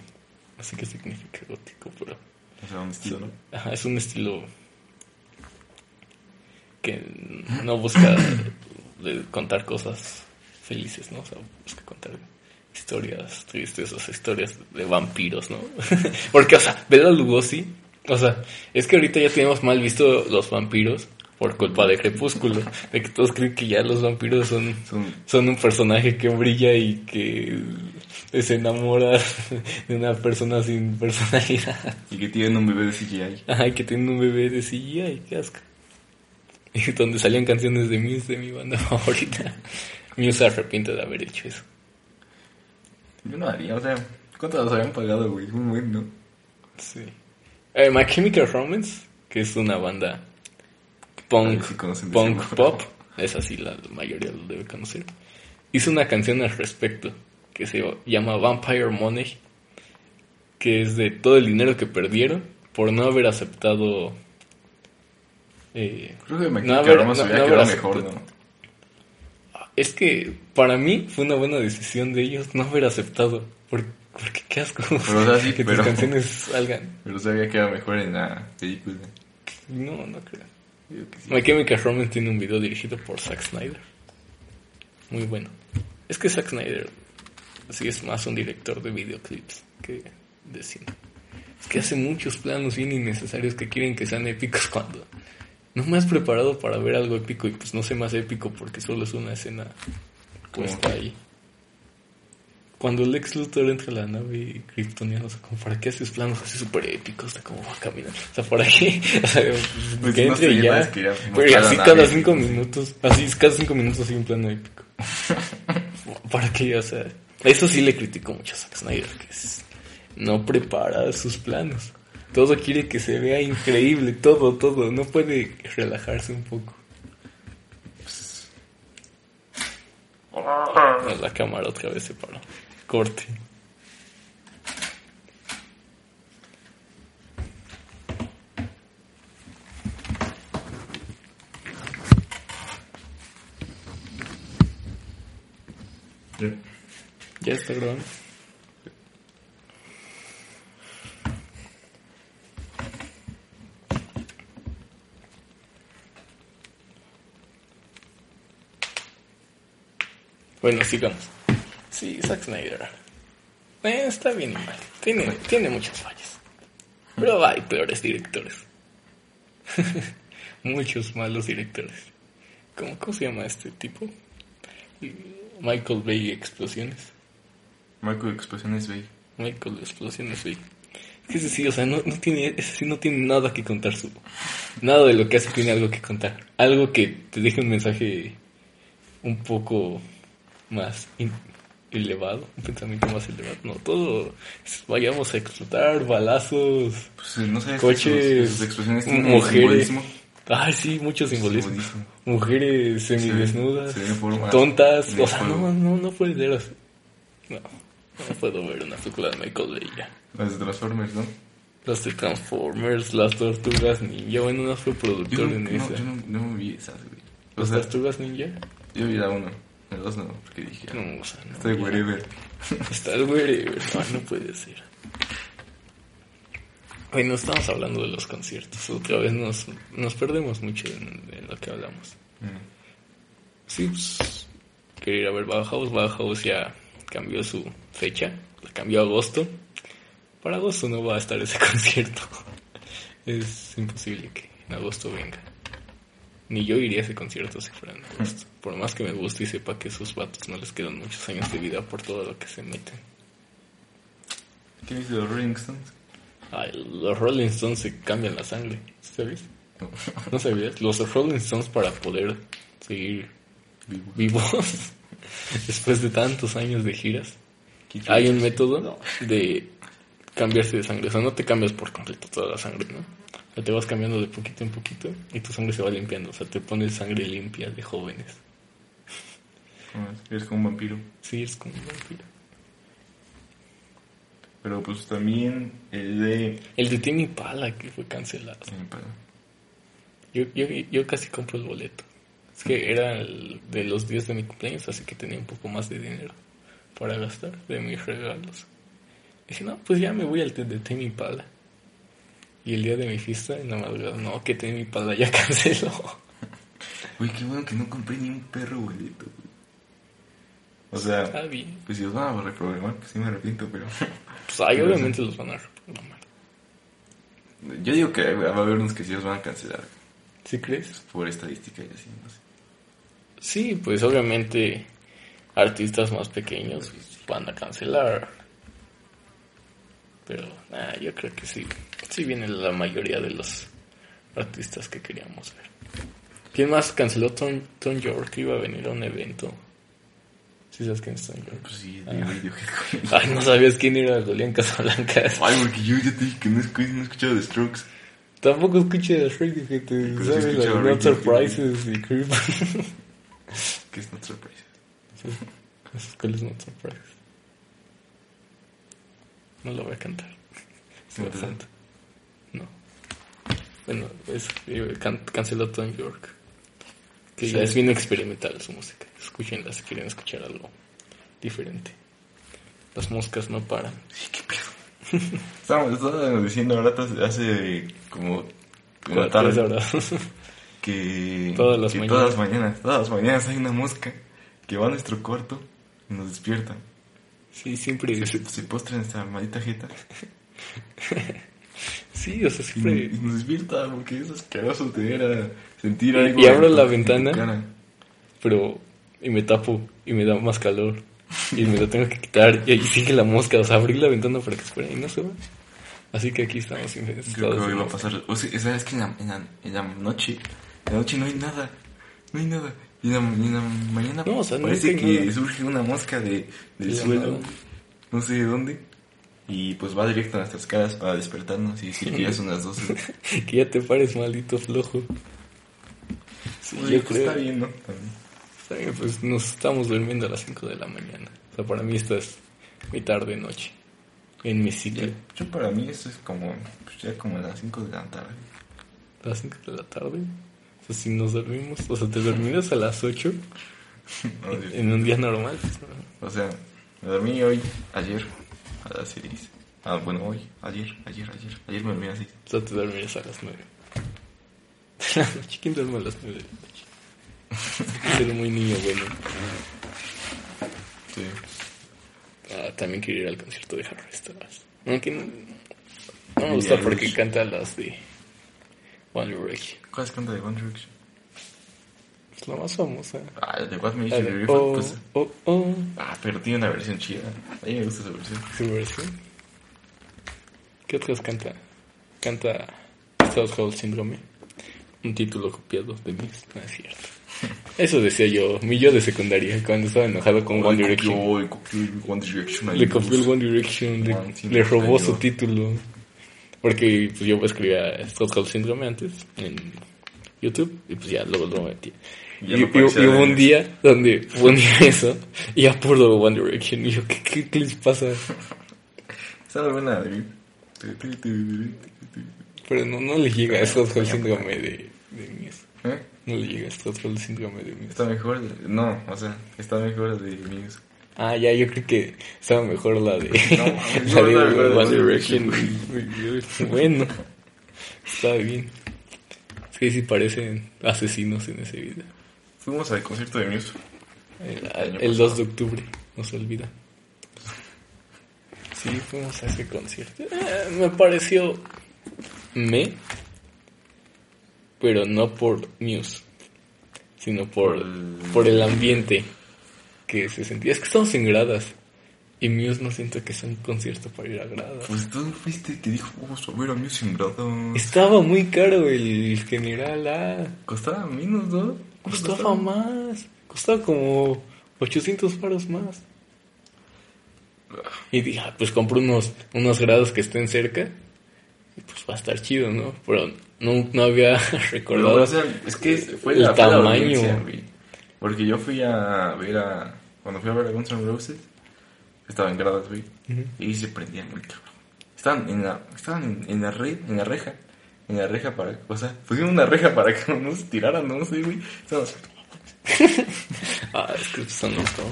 Así que significa gótico, pero O sea, un estilo, ajá, es un estilo que no busca de contar cosas felices, ¿no? O sea, busca contar historias tristes, o sea, historias de vampiros, ¿no? Porque, o sea, Bela Lugosi, o sea, es que ahorita ya tenemos mal visto los vampiros por culpa de Crepúsculo, de que todos creen que ya los vampiros son Son un personaje que brilla y que se enamora de una persona sin personalidad. Y que tienen un bebé de CGI. Ay, que tiene un bebé de CGI, qué asco. Y donde salían canciones de Muse de mi banda favorita. Muse se arrepiente de haber hecho eso. Yo no haría, o sea, ¿cuánto nos habían pagado, güey? Un buen, ¿no? Sí. Eh, My Chemical Romance, que es una banda punk, punk pop, es así, la mayoría lo debe conocer. Hizo una canción al respecto que se llama Vampire Money, que es de todo el dinero que perdieron por no haber aceptado. eh, Creo que me No, no, no- no quedado haber mejor, aceptado. ¿no? Es que para mí fue una buena decisión de ellos no haber aceptado. Porque, porque qué asco. Pero, o sea, sí, que pero- tus canciones salgan. Pero se había quedado mejor en la película. No, no creo. Digo que sí. My Chemical Romance tiene un video dirigido por Zack Snyder. Muy bueno. Es que Zack Snyder sí es más un director de videoclips que de cine. Es que hace muchos planos bien innecesarios que quieren que sean épicos cuando no me has preparado para ver algo épico y pues no sé más épico porque solo es una escena puesta ¿Cómo? ahí. Cuando Lex Luthor entra a la nave kryptoniana, o sea, como para qué haces planos así súper épicos, o sea, cómo va a caminar, o sea, para qué, o sea, Pues que no entre y ya que pero así cada cinco minutos, así cada cinco minutos así un plano épico. ¿Para qué? O sea, eso sí le critico mucho a Zack Snyder, que es, no prepara sus planos. Todo quiere que se vea increíble, todo, todo. No puede relajarse un poco. La cámara otra vez se paró. Corte. Ya. Ya está grabando. Bueno, sigamos. Sí, Zack Snyder. Eh, está bien y mal. Tiene, tiene muchas fallas. Pero hay peores directores. Muchos malos directores. ¿Cómo, ¿Cómo se llama este tipo? Michael Bay Explosiones. Michael Explosiones Bay. Michael Explosiones Bay. Es que ese sí, o sea, no, no tiene, ese sí no tiene nada que contar su... Nada de lo que hace tiene algo que contar. Algo que te deje un mensaje un poco más elevado, un pensamiento más elevado. No, todo es, vayamos a explotar, balazos, Pues no sé, coches, sus, mujeres. Ay, sí, mucho simbolismo. Simbolismo. Mujeres semidesnudas, forma tontas. O sea, no, no, no puede ser así. No, no puedo ver una película de Michael Bay ya. Las de Transformers, ¿no? Las de Transformers, las tortugas ninja. Bueno, no fue Yo productor no, en no, esa. yo no, no vi esas, güey. O ¿Las sea, tortugas ninja? yo vi la uno. La dos no, porque dije, ah, No, o sea, no. estoy wherever. Está el wherever. No, no puede ser. Bueno, estamos hablando de los conciertos. Otra vez nos, nos perdemos mucho en, en lo que hablamos. Mm. Sí, pues, quería ir a ver Bauhaus. Bauhaus ya cambió su fecha. La cambió a agosto. Para agosto no va a estar ese concierto. Es imposible que en agosto venga. Ni yo iría a ese concierto si fuera agosto. Por más que me guste y sepa que esos vatos no les quedan muchos años de vida por todo lo que se meten. ¿Qué de los Rolling Stones? Ay, los Rolling Stones se cambian la sangre. ¿Sabes? No. ¿No sabías? Los Rolling Stones para poder seguir Vivo. vivos después de tantos años de giras. Hay un método de cambiarse de sangre. O sea, no te cambias por completo toda la sangre, ¿no? O sea, te vas cambiando de poquito en poquito y tu sangre se va limpiando. O sea, te pones sangre limpia de jóvenes. No, Eres como un vampiro. Sí, es como un vampiro. Pero pues también el de... El de Timmy Pala que fue cancelado. eh, para- Yo, yo, yo casi compro el boleto. Es que era el de los días de mi cumpleaños, así que tenía un poco más de dinero para gastar de mis regalos. Dije, no, pues ya me voy al de Timmy Pala. Y el día de mi fiesta, en la madrugada, no, que Timmy Pala ya canceló. Uy, qué bueno que no compré ni un perro boleto, güey. O sea, Está bien. pues si os van a reprogramar, pues sí me arrepiento, pero... Pues ahí obviamente los van a reprogramar. Yo digo que va a haber unos que sí los van a cancelar. ¿Sí crees? Por estadística y así, no sé. Sí, pues obviamente artistas más pequeños van a cancelar. Pero nah, yo creo que sí. Sí viene la mayoría de los artistas que queríamos ver. ¿Quién más canceló Tom, Tom York? Iba a venir a un evento. ¿Sí sabes quién es Tom York? Pues sí, Ah. Radiohead. Ay, no sabías quién era Julián Casablancas. Ay, porque yo ya te dije que no, he escuchado de Strokes. Tampoco escuché de Radiohead, te Pues sí sabes las Not. Surprises y Creep. Que es Not Surprise. Esas cuáles Not Surprises. No lo voy a cantar. Te Bastante. No. Bueno, es, eh, can- canceló Tom York. Que Sí. ya es bien experimental su música. Escúchenla si quieren escuchar algo diferente. Las moscas no paran. Sí, qué pedo. Estábamos, estábamos diciendo ahora hace- como una tarde horas. que, Todas las que mañanas. todas las mañanas, todas las mañanas hay una mosca que va a nuestro cuarto y nos despierta. Sí, siempre. Se, se postra en esta maldita jeta Sí, o sea, siempre. y nos despierta porque es asqueroso tener a sentir algo. y abro la ventana. Pero. Y me tapo y me da más calor. Y me lo tengo que quitar. Y ahí sigue la mosca. O sea, abrí la ventana para que espere y no se va. Así que aquí estamos Creo que infestados. hoy va a pasar. O sea, ¿sabes que en la, en, la, en la noche? En la noche no hay nada. No hay nada. Y en la, en la mañana No, o sea, parece hay que nada. surge una mosca de, del suelo. nada. No sé de dónde. Y pues va directo a nuestras caras para despertarnos y decir que ya son las 12. Que ya te pares, maldito flojo. Sí, Oye, yo pues creo. Está bien, ¿no? También. Está bien, pues nos estamos durmiendo a las 5 de la mañana. O sea, para mí esta es mi tarde noche. En mi ciclo. Yo, yo para mí esto es como, pues ya como a las 5 de la tarde. A las 5 de la tarde. O sea, si nos dormimos. O sea, te dormirás a las 8 No, sí. en un día normal. pues, no. O sea, me dormí hoy, ayer, a las 6. Ah, bueno, hoy, ayer, ayer, ayer. Ayer me dormí a las 6. O sea, te dormirás a las 9 de la noche. ¿Quién duerme a las 9 de la noche? Ser muy niño bueno. Sí. Ah, también quiero ir al concierto de Harry Styles. Aunque no, no me gusta porque canta las de One Direction. ¿Cuál es canta de One Direction? Es la más famosa. Ah, de What Made La You Beautiful, oh, pues. oh, oh, Ah, pero tiene una versión chida. A mí me gusta esa versión. su versión. ¿Qué otras canta? Canta Stockholm Syndrome. Un título copiado de Mix. No es cierto. Eso decía yo, mi yo de secundaria, cuando estaba enojado con One Direction. Copió One Direction. Le copió el pues. One Direction, le, One, robó su título. Porque pues, yo escribía Stockholm Syndrome antes en YouTube y pues ya luego lo metí. Y no y- y hubo un día donde ponía eso y ya puro One Direction. Y yo, ¿qué, qué, qué les pasa? Está buena. Pero no, no le llega a Stockholm Syndrome de, de Muse. ¿Eh? No le llega a Stockholm Syndrome de Muse. Está mejor. No, o sea, está mejor de Muse. Ah, ya, yo creo que estaba mejor la de, No, la de One Direction. no, Bueno, está bien. Que sí parecen asesinos en ese video. Fuimos al concierto de Muse. El, el pasado. 2 de octubre, no se olvida. Sí, fuimos a ese concierto. Eh, me pareció me, pero no por Muse, sino por, el- por el ambiente que se sentía. Es que estamos en gradas y Muse no siento que sea un concierto para ir a gradas. Pues tú fuiste que dijo, vamos a ver a Muse en grados. Estaba muy caro el general A. Costaba menos, ¿no? ¿Cuánto Costaba más. Costaba como 800 paros más. Y dije, ah, pues compro unos, unos grados que estén cerca. Y pues va a estar chido, ¿no? Pero no, no había recordado. Pero, o sea, es que fue el la, fue la tamaño. Porque yo fui a ver a. Cuando fui a ver a Guns N' Roses, estaba en gradas, güey. Y se prendían muy cabrón. Estaban en la, estaban en, en la red, en la reja. En la reja para. O sea, pusieron una reja para que no se tiraran, no sé, güey. Estaban Ah, es que son los todos.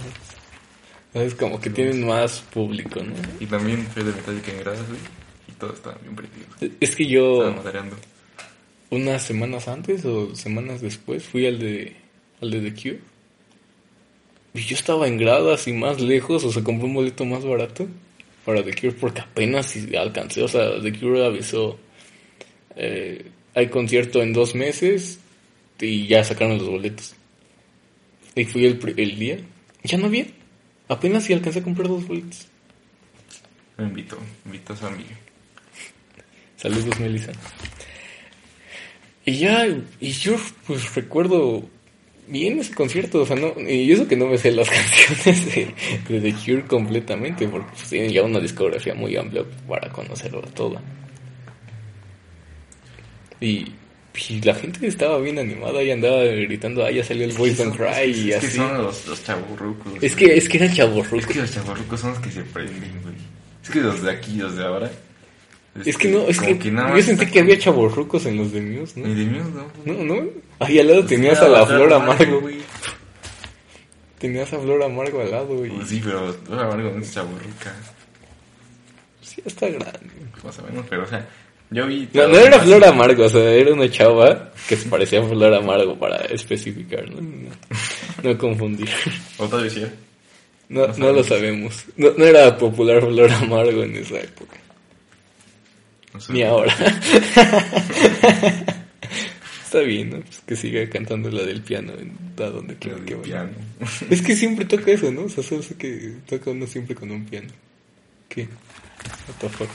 Es como que tienen más público, ¿no? Y también fue de Metallica en gradas, güey. Y todos estaban bien prendidos. Es que yo, Estaban matareando. unas semanas antes o semanas después, fui al de, al de The Cure. Y yo estaba en gradas y más lejos, o sea, compré un boleto más barato para The Cure porque apenas si alcancé. O sea, The Cure avisó, eh, hay concierto en dos meses y ya sacaron los boletos. Y fui el, el día, ya no había. Apenas si alcancé a comprar dos boletos. Me invitó, me invitó a su amiga. Saludos, Melissa. Y ya, y yo pues recuerdo bien ese concierto, o sea, no, y eso que no me sé las canciones de, de The Cure completamente, porque pues, tienen ya una discografía muy amplia para conocerlo todo. Y, y la gente estaba bien animada y andaba gritando, ah, ya salió el Boys Don't Cry y es que así. son los, los chaburrucos. Es güey. que, es que eran chavos Es que los chavorrucos son los que se prenden, güey. Es que los de aquí, los de ahora. Es que no, es que, yo sentí que había chavos en los de Muse, ¿no? Ni de míos, no. No, no. Ahí al lado Pues tenías a la Flor Amargo, güey. Tenías a flor amargo al lado y Pues sí, pero Flor Amargo no es chaburruca. sí está grande. Más o menos, pero o sea, Yo vi. No, no era Flor Amargo, o sea, era una chava que se parecía a Flor Amargo para especificar, ¿no? No, no confundir. Otra vez ya. No, no lo sabemos. No, no era popular Flor Amargo en esa época. No sé. Ni ahora. Está bien, ¿no? Pues que siga cantando la del piano en a donde del que piano. Es que siempre toca eso, ¿no? O sea, solo sé que toca uno siempre con un piano. ¿Qué? What the fuck?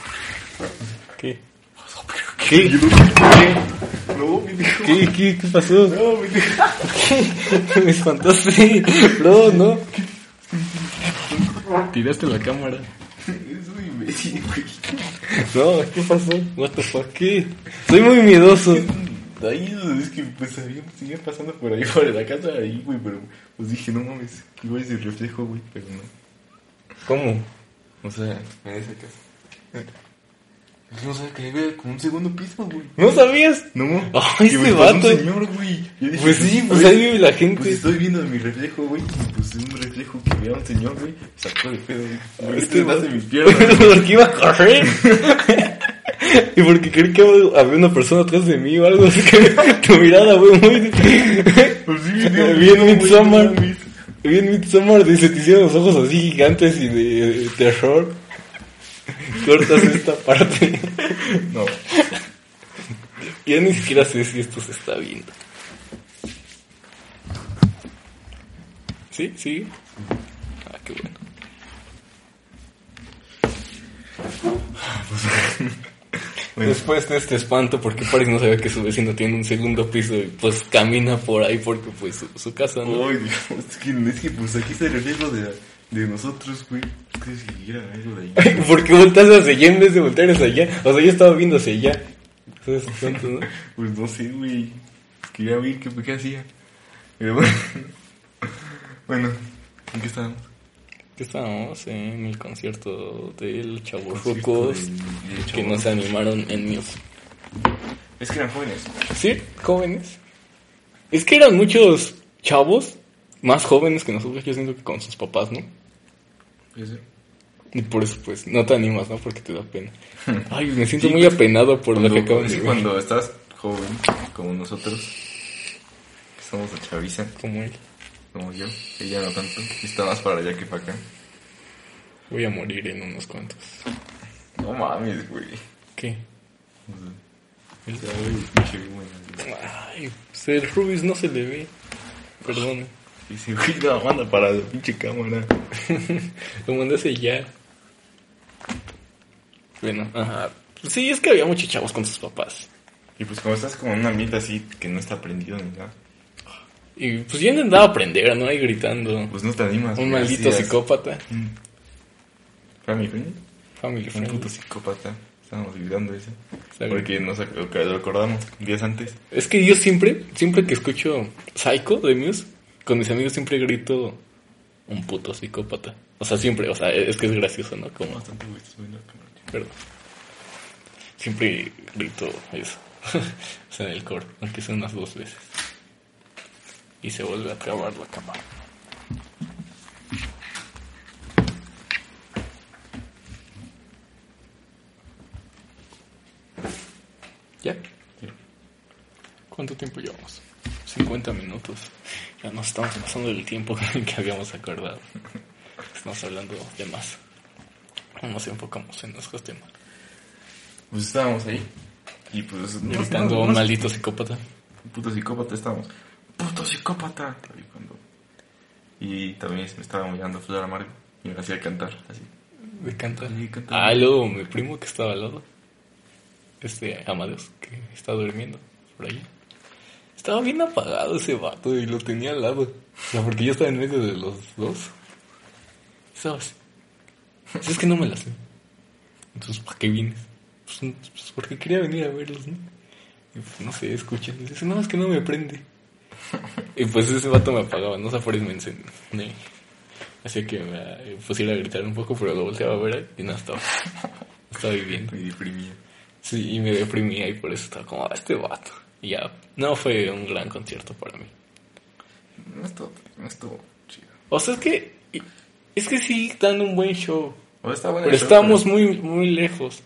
¿Qué? ¿Qué? No, mi hijo. ¿Qué? ¿Qué? ¿Qué pasó? No, mi hijo. Me espantaste. No, no. Tiraste la cámara. Es un imbécil, güey. No, ¿qué pasó? What the fuck? ¿Qué? Soy muy miedoso. Ahí es que pues había, seguía pasando por ahí, por la casa ahí, güey, pero pues dije, no mames, igual es el reflejo, güey, pero no. ¿Cómo? O sea, en esa casa. Pues no sé, que había como un segundo piso, güey. ¿No sabías? No, Ay, que este vato. un señor, güey. Dije, Pues sí, pues "Oye, ahí vive la gente. Pues estoy viendo mi reflejo, güey. Pues un reflejo que veía un señor, güey. Sacó de pedo, güey. Güey, Este Este vato. de mis piernas. porque iba a correr. y porque creí que había una persona atrás de mí o algo así que tu mirada fue muy... Pues sí, Bien güey, Midsommar. Bien Midsommar, dice, te hicieron los ojos así gigantes y de, de terror. Cortas esta parte. No, Ya ni siquiera sé si esto se está viendo. ¿Sí? ¿Sí? Ah, qué bueno. Después de este espanto, porque Paris no sabía que su vecino tiene un segundo piso y pues camina por ahí porque pues su, su casa, ¿no? Ay, Dios, es que, es que pues aquí está el reflejo de, de nosotros, güey. ¿Crees que de ahí? ¿Por qué volteas hacia allá en vez de voltear hacia allá? O sea, yo estaba viendo hacia allá. Entonces, tonto, ¿no? Pues no sé, güey. Quería ver qué, qué hacía. Pero bueno. Bueno, ¿en qué estábamos? Que estábamos en el concierto del Chavo del que nos animaron en News. Es que eran jóvenes. ¿Sí? Jóvenes. Es que eran muchos chavos más jóvenes que nosotros, yo siento que con sus papás, ¿no? Puede ser. Y por eso, pues, no te animas, ¿no? Porque te da pena. Ay, me siento Sí, muy pues, apenado por lo que acaban de ver. cuando estás joven, como nosotros, que somos de chaviza, Como él. Como yo, ella no tanto, y está más para allá que para acá. Voy a morir en unos cuantos. No mames, güey. ¿Qué? O sea, güey, pinche güey. Ay, pues el Rubis no se le ve. Perdón. Y si güey, la manda para la pinche cámara. Lo hacia allá. Bueno, ajá. Sí, es que había muchos chavos con sus papás. Y pues como estás como en un ambiente así que no está prendido ni nada, Y pues yo intentaba aprender, ¿no? Ahí gritando. pues no te animas. Un maldito psicópata. Mm. Family friendly. Family Un friendly. puto psicópata. Estábamos gritando eso. Porque nos lo recordamos días antes. Es que yo siempre, siempre que escucho Psycho de Muse, con mis amigos siempre grito un puto psicópata. O sea, siempre, o sea, es que es gracioso, ¿no? Como Bastante. Perdón. Siempre grito eso. o sea, en el coro, aunque sea unas dos veces. Y se vuelve a trabar la cámara. ¿Ya? Sí. ¿Cuánto tiempo llevamos? 50 minutos. Ya nos estamos pasando del tiempo que habíamos acordado. Estamos hablando de más. No nos enfocamos en nuestros temas. Pues estábamos ahí. Y pues. no- Gritando no- a un no- maldito psicópata. Puto psicópata estábamos. Puto psicópata. Y, cuando- y también me estaba mirando Flor Amargo. Y me hacía cantar así. Me canta. Ah, luego mi primo que estaba al lado. Este Amadeus, que está durmiendo por ahí. Estaba bien apagado ese vato y lo tenía al lado. O sea, porque yo estaba en medio de los dos. Si es que no me la sé. Entonces, ¿para qué vienes? Pues, pues, porque quería venir a verlos, ¿no? Y pues, no sé, escuchan. Y dice, no, es que no me prende. Y pues ese vato me apagaba, no sé, me encendí. Hacía que me eh, pusiera a gritar un poco, pero lo volteaba a ver y no estaba. Estaba viviendo. Me deprimía. Sí, y me deprimía y por eso estaba como, "Ah, este vato. Y ya, no fue un gran concierto para mí. No estuvo, no estuvo chido. O sea, es que, es que sí dan un buen show. O está bueno. Pero estábamos muy, muy lejos.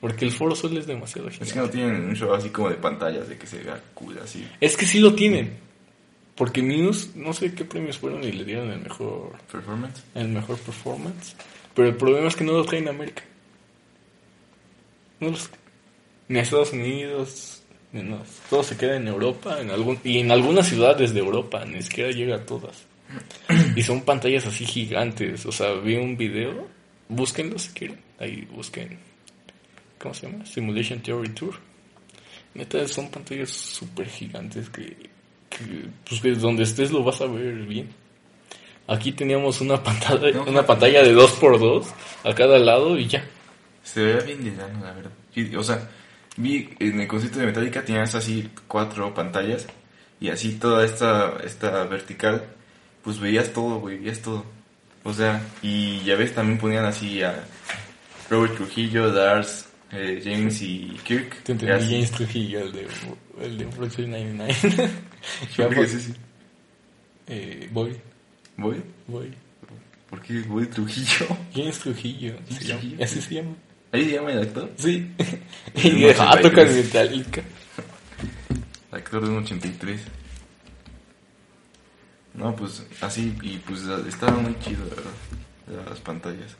Porque el Foro Sol es demasiado Es gigante. que no tienen un show así como de pantallas, de que se vea cool, así. Es que sí lo tienen. Porque Muse, no sé qué premios fueron y le dieron el mejor, Performance. el mejor performance. Pero el problema es que no lo traen a América. No los, ni a Estados Unidos, ni no. Todo se queda en Europa en algún, y en algunas ciudades de Europa, ni siquiera llega a todas. Y son pantallas así gigantes. O sea, vi un video, búsquenlo si quieren. Ahí busquen, ¿cómo se llama? Simulation Theory Tour. Neta, son pantallas súper gigantes que, que, pues que donde estés lo vas a ver bien. Aquí teníamos una pantalla, No, una pantalla de 2x2 a cada lado y ya. Se veía bien de lano, la verdad. Y, o sea, vi en el concierto de Metallica tenías así cuatro pantallas y así toda esta, esta vertical, pues veías todo, güey, veías todo. O sea, y ya ves, también ponían así a Robert Trujillo, Dars, eh, James y Kirk. Te entendí. James Trujillo, el de, el de Brooklyn 99. Ya, ¿Por qué pues, sí, sí? eh, voy, ¿Voy? voy. ¿Por qué voy Trujillo? James Trujillo, se llama, así se llama. ¿Ahí se llama el actor? Sí. Y toca en 83. Metallica. El actor de un 83. No, pues así, y pues estaba muy chido, la verdad, las pantallas.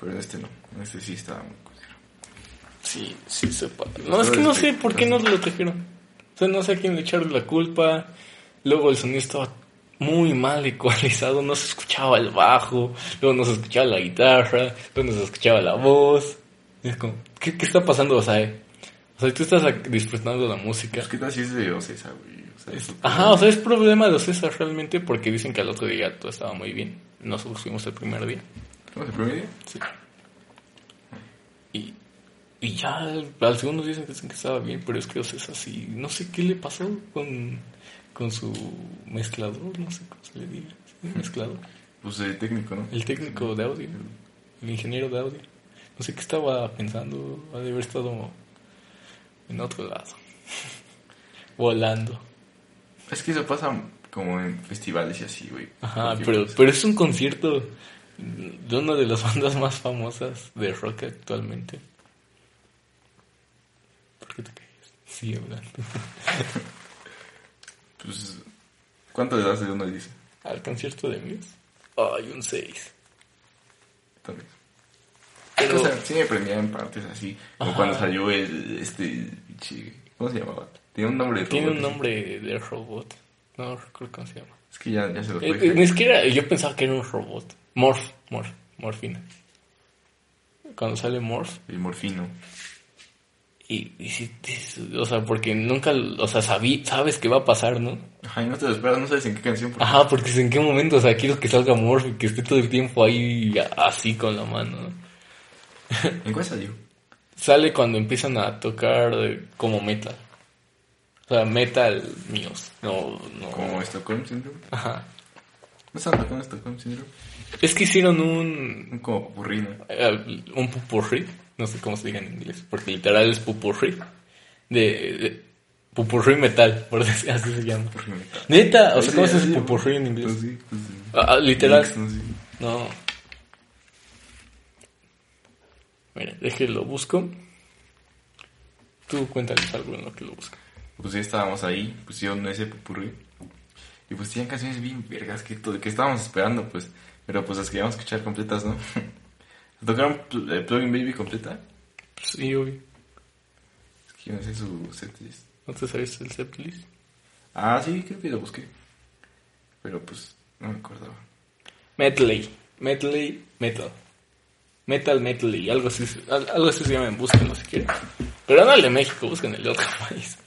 Pero este no, este sí estaba muy culero. Sí, sí se pa- No, es que no sé por qué no lo trajeron. O sea, no sé a quién le echaron la culpa. Luego el sonido estaba muy mal ecualizado, no se escuchaba el bajo, luego no se escuchaba la guitarra, luego no se escuchaba la voz. Es como, ¿qué, qué está pasando, o sea? eh? O sea, tú estás disfrutando la música. Pues qué tal si es de Ocesa, güey. O sea, eso- Ajá, o sea, es problema de César realmente porque dicen que al otro día todo estaba muy bien. Nosotros fuimos el primer día. ¿Cómo se promedio? Sí. Y, y ya al, al segundo dicen que, dicen que estaba bien, pero es que o sea, es así. No sé qué le pasó con, con su mezclador, no sé cómo se le diga. ¿sí? Mezclador. Pues el técnico, ¿no? El técnico de audio, el ingeniero de audio. No sé qué estaba pensando, ha de haber estado en otro lado. Volando. Es que eso pasa como en festivales y así, güey. Ajá, pero, cosa. pero es un concierto de una de las bandas más famosas de rock actualmente. ¿Por qué te callas? Sigue hablando. Pues, ¿cuánto le das de uno 10? Al concierto de Muse. Ay, un 6. También. Pero- O sea, sí me prendía en partes así. Como Ajá. cuando salió el, este, ¿cómo se llamaba? Tiene un nombre de Tiene robot, un nombre de robot. No recuerdo cómo se llama. Es que ya, ya se lo Eh, fue. eh, ni siquiera yo pensaba que era un robot. Morph, Morph, Morfina. Cuando sale Morph, El morfino. y, y dices, o sea, porque nunca, o sea, sabí, sabes qué va a pasar, ¿no? Ay, no te lo esperas, no sabes en qué canción. porque- Ajá, porque en qué momento, o sea, quiero que salga Morph y que esté todo el tiempo ahí así con la mano. ¿no? ¿En cuál salió? Sale cuando empiezan a tocar eh, como metal. O sea, metal míos. No, no. Como Stockholm Syndrome. Ajá. ¿No estaban tocando Stockholm Syndrome? Es que hicieron un, Un como popurrí, ¿no? eh, un pupurrí. No sé cómo se diga en inglés, porque literal es pupurrí. De, de pupurrí metal, por decir así se llama. Metal. Neta, o sea, Sí, ¿cómo se dice pupurrí en Pues inglés? sí, pues sí. Ah, ah, literal. Mix, no sé. No. Mira, déjelo busco. Tú cuéntales algo en lo que lo busco. Pues ya estábamos ahí, pusieron ese popurrí. Y pues tenían canciones bien vergas que, todo, que estábamos esperando, pues. Pero pues las queríamos escuchar completas, ¿no? ¿Tocaron eh, Plugin Baby completa? Sí, obvio. Es que yo no sé su setlist. ¿No te sabes el setlist? Ah, sí, creo que lo busqué. Pero pues no me acordaba. Medley. Medley Metal. Metal Medley. Algo así, algo así se llama en búsquenlo si quieren. Pero no el de México, busquen el de otro país.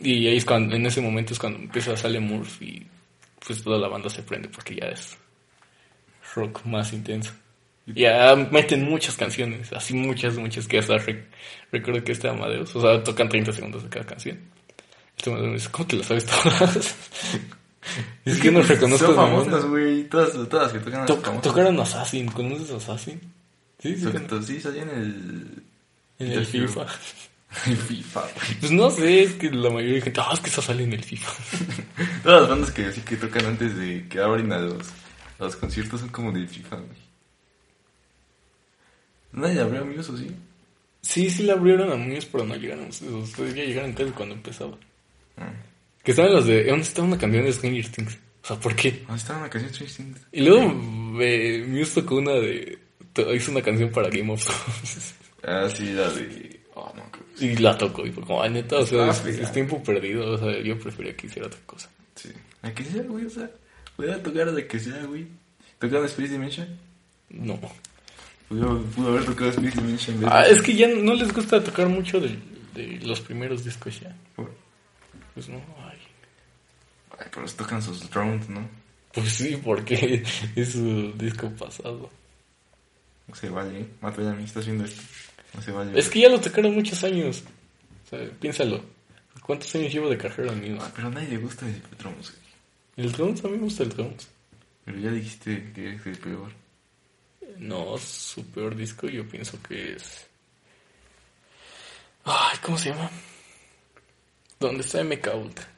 Y ahí es cuando, en ese momento es cuando empieza a salir Murph y pues toda la banda se prende porque ya es rock más intenso. Ya meten muchas canciones, así muchas, muchas que hasta re- recuerdo que este Amadeus, o sea, tocan 30 segundos de cada canción. Este Amadeus me dice, ¿cómo te las sabes todas? es que no reconozco Son el famosas, güey. Todas, todas las que tocan To- famosas. tocaron Assassin, ¿conoces Assassin? Sí, sí, Tocan- Sí, en el... en el FIFA. En FIFA, güey. Pues no sé, es que la mayoría de gente, ah, es que eso sale en el FIFA. Todas las bandas que así que tocan antes de que abren a los, los conciertos son como del FIFA, güey. Nadie abrió amigos, ¿o sí? Sí, sí le abrieron a Muñoz, pero no llegaron. Ustedes ya llegaron casi cuando empezaba. Ah. Que estaban los de. ¿Dónde estaba una canción de Stranger Things? O sea, ¿por qué? Ah, estaba una canción Strange Things. Y luego eh, Muse tocó una de. Hizo una canción para Game of Thrones. Ah, sí, la de... Oh, no, que y la tocó. Y fue como, ay, neta, o sea, Ah, es, es tiempo perdido. O sea, yo prefería que hiciera otra cosa. Sí. A que sea, güey, o sea... Pudiera tocar de que sea, güey. ¿Tocaron Space Dimension? No. Pudo, pudo haber tocado Space Dimension. en vez de- Ah, es que ya no les gusta tocar mucho de, de los primeros discos ya. Por- Pues no, ay. Ay, pero tocan sus drones, ¿no? Pues sí, porque es su disco pasado. No se vale, ¿eh? Mata ya mí, estás viendo esto. No se vale. Es que ya lo tocaron muchos años. O sea, piénsalo. ¿Cuántos años llevo de carrera Muse? Ah, pero a nadie le gusta el drums, güey. El drums, a mí me gusta el drums. Pero ya dijiste que es el peor. No, su peor disco yo pienso que es... Ay, ¿cómo se llama? ¿Dónde está MK Ultra?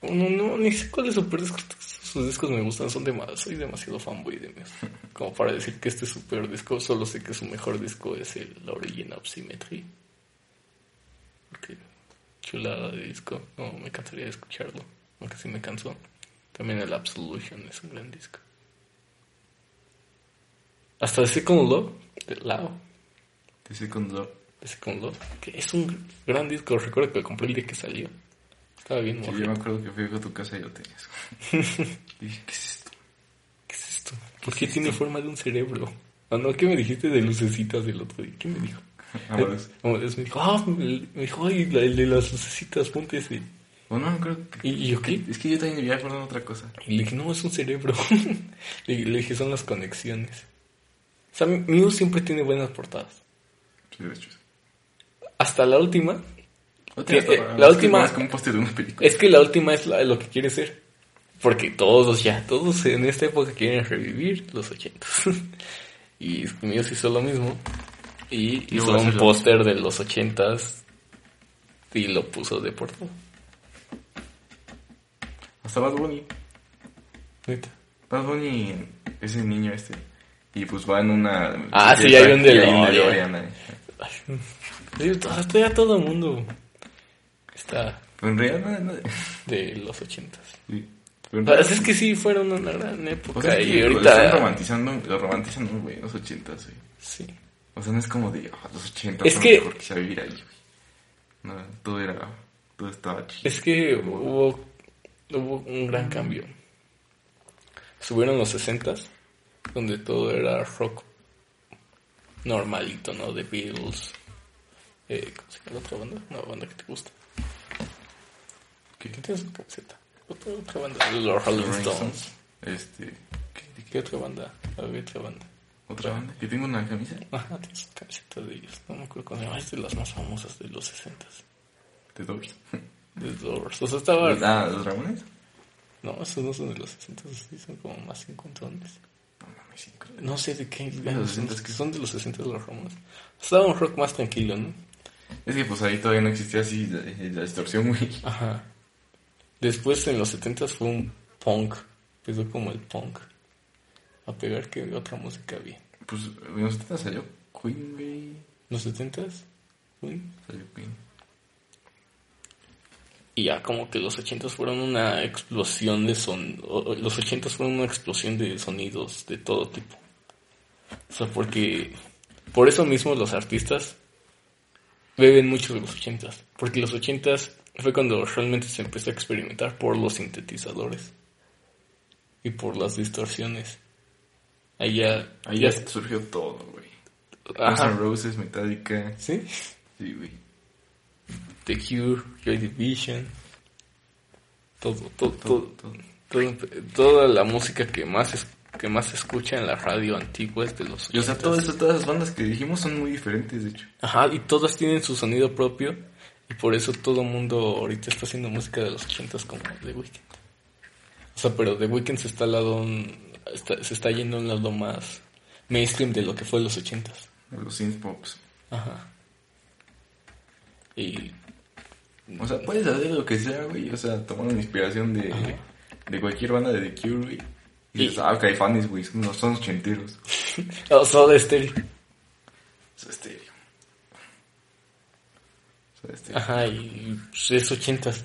No, no, ni sé cuál es su peor disco. Sus discos me gustan, son demasiado, soy demasiado fanboy de Muse. Como para decir que este es su peor disco, solo sé que su mejor disco es el Origin of Symmetry. Porque chulada de disco, no me cansaría de escucharlo, aunque sí me cansó. También el Absolution es un gran disco. Hasta The Second Love, de Lao, The Second Love. The Second Love, que es un gran disco. Recuerdo que lo compré el día que salió. Estaba bien Sí, yo me acuerdo que fui a tu casa y lo tenías. dije, ¿qué es esto? ¿Qué es esto? ¿Por qué tiene forma de un cerebro? Ah, no, ¿qué me dijiste de lucecitas del otro día? ¿Qué me dijo? Amadeus. Me dijo, ah, me dijo, ay, el de las lucecitas, ponte ese. O no, creo que... ¿Y, yo qué? Es que yo también acordado de otra cosa. Y le dije, no, es un cerebro. le, le dije, son las conexiones. O sea, Muse siempre tiene buenas portadas. Sí, de hecho. Hasta la última. Que, eh, la última- Es como un de una película. Es que la última es la- lo que quiere ser. Porque todos ya, todos en esta época quieren revivir los ochentas. y Muse hizo lo mismo. Y hizo un póster de los ochentas y lo puso de portada. Hasta Bad Bunny. Neta. Bad Bunny es el niño este. Y pues va en una... Ah, sí, hay un DeLorean. Hasta ya todo el mundo está Pero en realidad no... no- de los ochentas. sí. Pues realidad- es que sí fueron una gran época O sea, es y que lo ahorita están romantizando, lo romantizan, ¿no, güey, los ochentas, güey. sí. O sea, no es como de, ah, los ochentas Es son que- lo mejor que se a vivir ahí, güey. No, todo era, todo estaba chido. Es que hubo, hubo un gran cambio. Subieron los 60s, donde todo era rock normalito, ¿no? The Beatles. Eh, ¿Cómo se llama la otra banda? Una banda que te gusta. ¿Qué? ¿Qué tienes en tu camiseta? Otra, otra banda. Los Rolling Stones. Este, ¿qué, ¿Qué otra banda? Había otra banda. ¿Otra banda? ¿Que tengo una camisa? Ajá, tienes camisetas de ellos. No me acuerdo cómo se llama. Es de las más famosas de los 60s. De Doors. The Doors. O sea, estaba... Ah, ¿los Ramones? No, esos no son de los 60s. Sí, son como más cincuentones. No mames. No sé de qué De los 60s que son de los 60 de los Ramones. Estaba un rock más tranquilo, ¿no? Es que pues ahí todavía no existía así la, la distorsión, güey. Ajá. Después en los 70 fue un punk. Empezó como el punk. A pegar que otra música había. Pues en los 70 salió Queen, güey. Los 70 uy, Salió Queen. Y ya como que los 80 fueron una explosión de son los 80 fueron una explosión de sonidos de todo tipo. O sea, porque por eso mismo los artistas beben mucho de los 80 porque los 80 fue cuando realmente se empezó a experimentar por los sintetizadores y por las distorsiones. Ahí ya, Ahí ya surgió todo, güey. Roses, Metallica. ¿Sí? Sí, güey. The Cure, Joy Division, todo, todo, todo, Todo, toda la música que más es, que más se escucha en la radio antigua es de los Y o sea, 80s. todo eso, todas las bandas que dijimos son muy diferentes, de hecho. Ajá, y todas tienen su sonido propio y por eso todo el mundo ahorita está haciendo música de los 80s como The Weeknd. O sea, pero The Weeknd se está al lado está- se está yendo a un lado más mainstream de lo que fue los 80s. Los synth pops. Ajá. Y O sea, puedes hacer lo que sea, güey. O sea, tomar una inspiración de, de cualquier banda de The Cure, güey. Y dices, ah, Caifanes, güey, son, son ochenteros. oh, Soda Stereo. Soda Stereo. Soda Stereo. Ajá, y pues, es ochentas.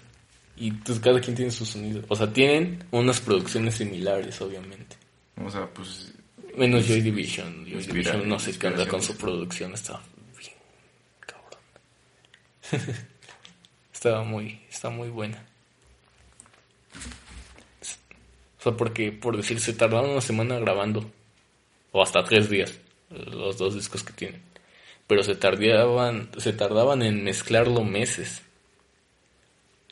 Y pues cada quien tiene su sonido. O sea, tienen unas producciones similares, obviamente. O sea, pues. Menos Joy Division. Joy Division no sé qué onda con su producción. Estaba bien cabrón. estaba muy, está muy buena. O sea, porque, por decir, se tardaron una semana grabando. O hasta tres días. Los dos discos que tienen. Pero se tardaban, se tardaban en mezclarlo meses.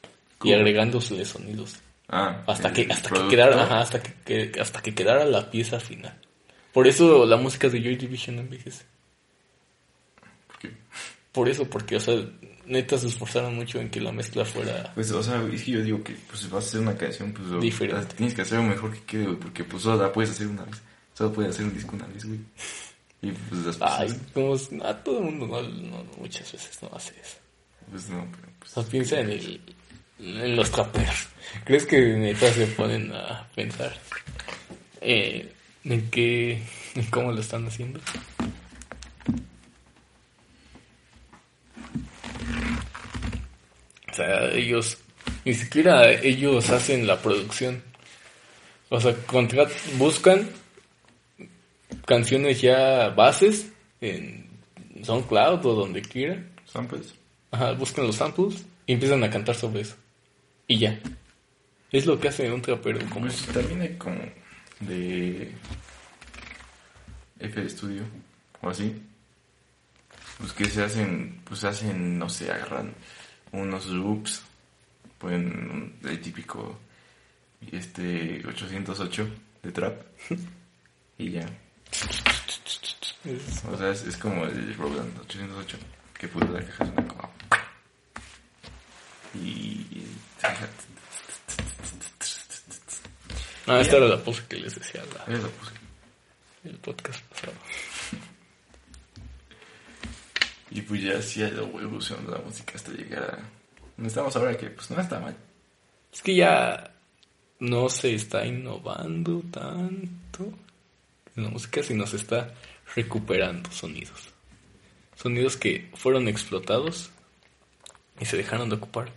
Y ¿Cómo? agregándole sonidos. Ah. Hasta que, hasta que quedara, ajá, hasta que, que- hasta que quedara la pieza final. Por eso la música de Joy Division no envejece. ¿Por qué? Por eso, porque, o sea, neta se esforzaron mucho en que la mezcla fuera. Pues, o sea, es que yo digo que pues, si vas a hacer una canción, pues Diferente. o sea, tienes que hacer lo mejor que quede, güey, porque pues solo la puedes hacer una vez. Solo puedes hacer un disco una vez, güey. Y pues después, Ay, como a todo el mundo no, no- muchas veces no hace eso. pues no, pero pues. O sea, piensa en, el, en los traperos. ¿Crees que neta se ponen a pensar eh, en qué, en cómo lo están haciendo? Sea, ellos, ni siquiera ellos hacen la producción. O sea, contrat, buscan canciones ya bases en SoundCloud o donde quieran. Samples. Ajá, buscan los samples y empiezan a cantar sobre eso. Y ya. Es lo que hace un trapero. Como... Pues también hay como de F de estudio o así. Pues que se hacen, pues hacen, no sé, agarran unos loops, un- el típico este 808 de trap y ya. O sea, es, es como el Roland 808 que puso la caja suena como y Ah, esta era la pose que les decía la- lo puse. el podcast pasado. Y pues ya sí ha ido evolucionando la música hasta llegar a donde estamos ahora, que pues no está mal. Es que ya no se está innovando tanto en la música, sino se está recuperando sonidos. Sonidos que fueron explotados y se dejaron de ocupar.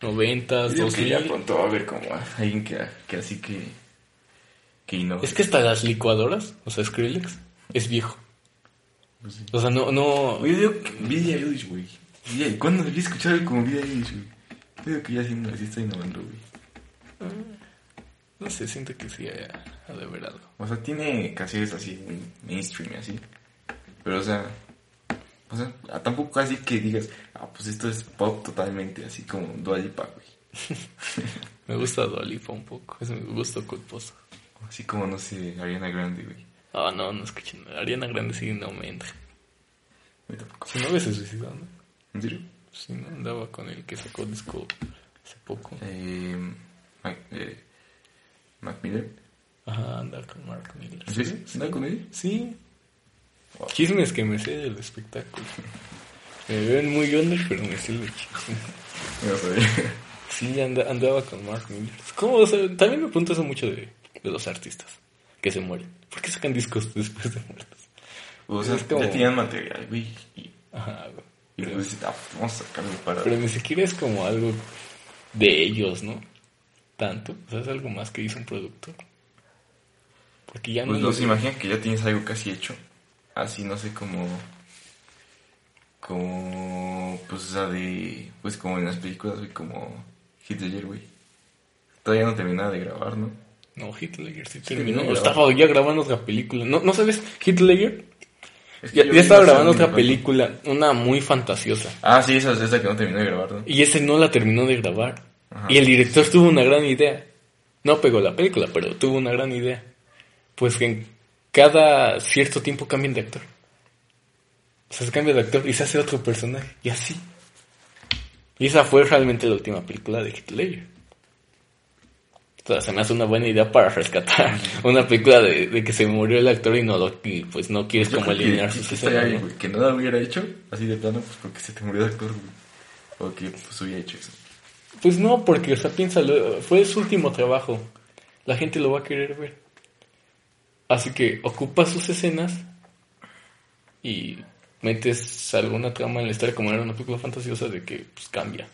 Noventas, dos que ya pronto va a haber como alguien que, que así que que innove. Es que hasta las licuadoras, o sea, Skrillex, es viejo. Sí. O sea, no, no. Oye, digo que Billie Eilish, güey. ¿Cuándo debí escuchar algo como Billie Eilish, güey? Yo digo que ya sí, no, sí está innovando, güey. No sé, siento que sí ha, ha de haber algo. O sea, tiene canciones así mainstream así. Pero, o sea, o sea, tampoco así que digas, ah, pues esto es pop totalmente, así como Dua Lipa, güey. Me gusta Dua Lipa un poco, es mi gusto culposo. Así como, no sé, Ariana Grande, güey. Ah, no, no escuchen. Ariana Grande sí no me entra. A mí tampoco. Si no ves se suicidó, ¿no? ¿En serio? Si no andaba con el que sacó disco hace poco. Eh, Mac, eh, Mac Miller. Ajá, andar con Mark Miller. ¿En serio? ¿Anda con él? Sí. Wow. Chismes que me sé del espectáculo. Me ven muy under, pero me sé el chisme. No sabía. Sí, anda- andaba con Mark Miller. ¿Cómo? O sea, también me pregunto eso mucho de, de los artistas que se mueren. ¿Por qué sacan discos después de muertos? O sea, Es como- ya tenían material, güey. Y, Ajá, güey. y Pero, pues, ah, vamos a sacarlo para... pero ni siquiera es como algo de ellos, ¿no? Tanto. O sea, es algo más que hizo un productor. Porque ya Pues no... se imaginan que ya tienes algo casi hecho. Así, no sé, como... Como... Pues, o sea, de... Pues como en las películas, güey, como... Hit Ledger, güey. Todavía no terminaba de grabar, ¿no? No, Hitler sí terminó Estaba ya grabando otra película. ¿No, ¿no sabes? Hitler Es ya, estaba grabando otra película. Una muy fantasiosa. Ah, sí, esa es esa que no terminó de grabar, ¿no? Y ese no la terminó de grabar. Ajá. Y el director tuvo una gran idea. No pegó la película, pero tuvo una gran idea. Pues que en cada cierto tiempo cambian de actor. O sea, se cambia de actor y se hace otro personaje. Y así. Y esa fue realmente la última película de Hitler. O sea, se me hace una buena idea para rescatar una película de, de que se murió el actor y no lo, y pues no quieres Yo como eliminar sus escenas, que no la hubiera hecho así de plano, pues porque se te murió el actor, güey. O que pues hubiera hecho eso. Pues no, porque, o sea, piénsalo, fue su último trabajo. La gente lo va a querer ver. Así que ocupa sus escenas y metes alguna trama en la historia como era una película fantasiosa de que pues cambia.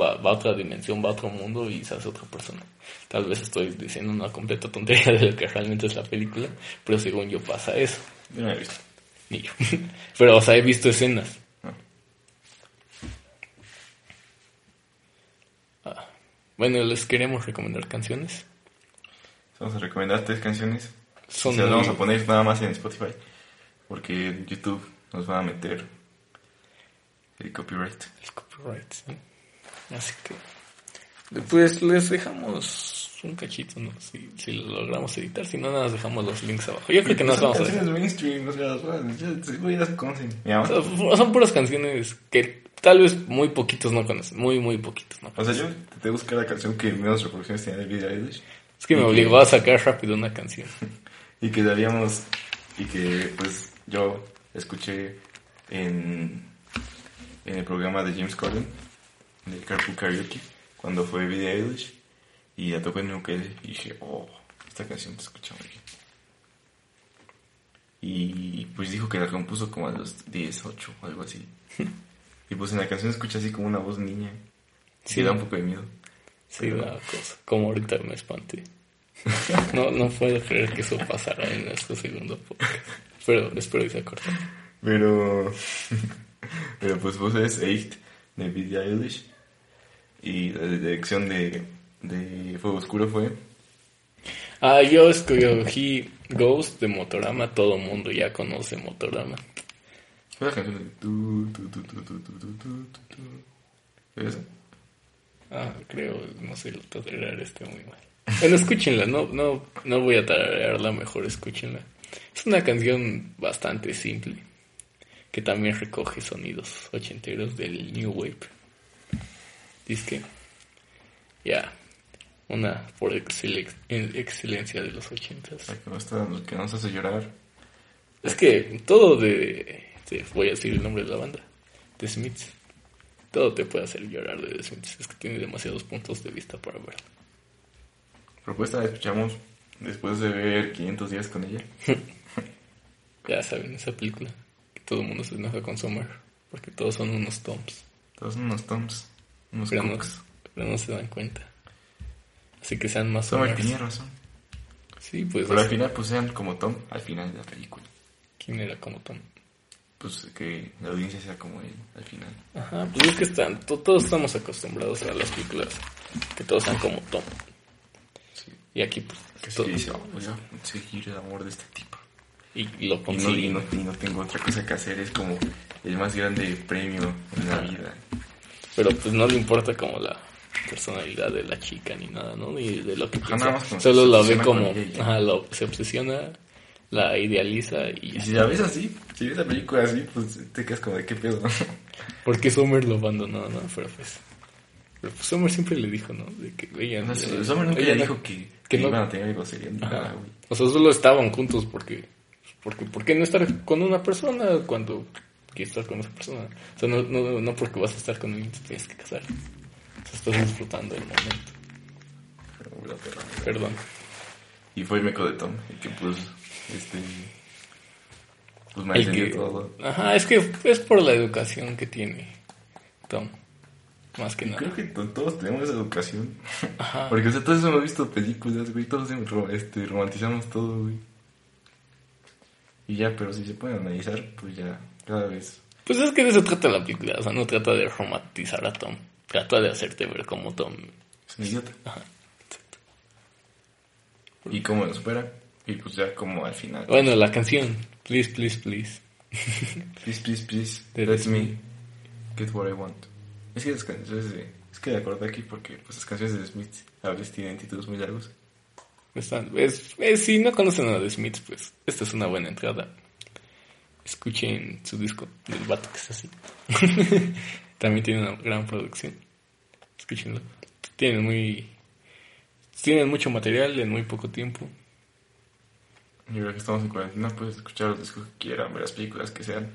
Va, va a otra dimensión, va a otro mundo y se hace otra persona. Tal vez estoy diciendo una completa tontería de lo que realmente es la película, pero según yo pasa eso. Yo no la he visto. Ni yo. Pero, o sea, he visto escenas. Ah. Ah. Bueno, les queremos recomendar canciones. Vamos a recomendar tres canciones. Son Se las muy- vamos a poner nada más en Spotify. Porque YouTube nos van a meter el copyright. El copyright, sí. Así que. Pues les dejamos un cachito, ¿no? Si, si lo logramos editar, si no, nada, más dejamos los links abajo. Yo creo que nos Son vamos a dejar. mainstream, o sea, conocen. O sea, Son puras canciones que tal vez muy poquitos no conocen. Muy, muy poquitos no O sea, conocen. yo te buscar la canción que menos reproducciones tenía de Billie Eilish. Es que me que- obligó a sacar rápido una canción. Y que daríamos. Y que, pues, yo escuché en. En el programa de James Corden, del Carpool Karaoke, cuando fue Billie Eilish. Y la tocó en mi ukelele. Y dije, oh, esta canción se escucha muy bien. Y pues dijo que la compuso como a los 10, 8 o algo así. y pues en la canción se escucha así como una voz niña. Sí, da un poco de miedo. Sí, da cosa. Como ahorita me espanté. No, no puedo creer que eso pasara en nuestro segundo podcast. Pero espero que sea corto. Pero. pero pues vos es 8 de Billie Eilish. Y la dirección de, de Fuego Oscuro fue. Ah, yo escogí Ghost de Motorama. Todo mundo ya conoce Motorama. Fue la canción de. Tu, tu, tu, tu, tu, tu, tu, tu, tu, tu. ¿Es esa? Ah, creo, no sé, lo tararear está muy mal. Bueno, escúchenla, no, no, no voy a tararearla, mejor escúchenla. Es una canción bastante simple, que también recoge sonidos ochenteros del New Wave. Dice que, ya, una por excele- excelencia de los ochentas. La que nos, está, que nos hace llorar. Es que todo de, de- voy a decir el nombre de la banda, The Smiths. Todo te puede hacer llorar de The Smiths. Es que tiene demasiados puntos de vista para verlo. Propuesta la escuchamos después de ver 500 días con ella. Ya saben, esa película. Que todo el mundo se enoja con Summer. Porque todos son unos toms. Todos son unos toms, unos Pero no, cooks. pero no se dan cuenta. Así que sean más Summer Summers. tenía razón. Sí, pues. Pero al final, pues sean como Tom al final de la película. ¿Quién era como Tom? Pues que la audiencia sea como él al final. Ajá, pues es que están, to- todos estamos acostumbrados a las películas. Que todos sean como Tom. Sí. Y aquí, pues. Que sí todo- dice, "Oh, voy a conseguir el amor de este tipo. y lo Y no, y, no, y no tengo otra cosa que hacer, es como el más grande premio en la vida. Pero pues no le importa como la personalidad de la chica ni nada, ¿no? Ni de lo que piensa. Solo la ve como, ajá, lo- se obsesiona, la idealiza y si la ves así, si ves la película así, pues te quedas como de qué pedo. Porque Summer lo abandonó, ¿no? Pero pues, pero pues Summer siempre le dijo, ¿no? De que ella, No hombre nunca ella le dijo que, que que no- iban a tener Ajá. nada, güey. O sea, solo estaban juntos porque, porque, ¿por qué no estar con una persona cuando quieres estar con esa persona? O sea, no, no, no porque vas a estar con alguien te tienes que casar. O sea, estás disfrutando el momento. Pero. Perdón. Y fue meco de Tom, el que pues, este, pues me El que, todo. ajá, es que es por la educación que tiene Tom. Más que Y nada. creo que to- todos tenemos esa educación. Ajá. Porque, o sea, todos hemos visto películas, güey, todos este, romantizamos todo, güey. Y ya, pero si se pueden analizar, pues ya, cada vez. Pues es que de eso trata la película. O sea, no trata de romantizar a Tom. Trata de hacerte ver como Tom. Es un idiota. Ajá. Y cómo lo supera. Y pues ya como al final. Bueno, la canción. Please, please, please. Please, please, please, let me get what I want. Es que las canciones de... Es que de acuerdo aquí porque pues las canciones de Smith a veces tienen títulos muy largos. Están- es, es- si no conocen a The Smiths, pues esta es una buena entrada. Escuchen su disco del vato que está así. También tiene una gran producción. Escúchenlo. Tienen muy. Tienen mucho material en muy poco tiempo. Y ahora que estamos en cuarentena, pues escuchar los discos que quieran, ver las películas que sean.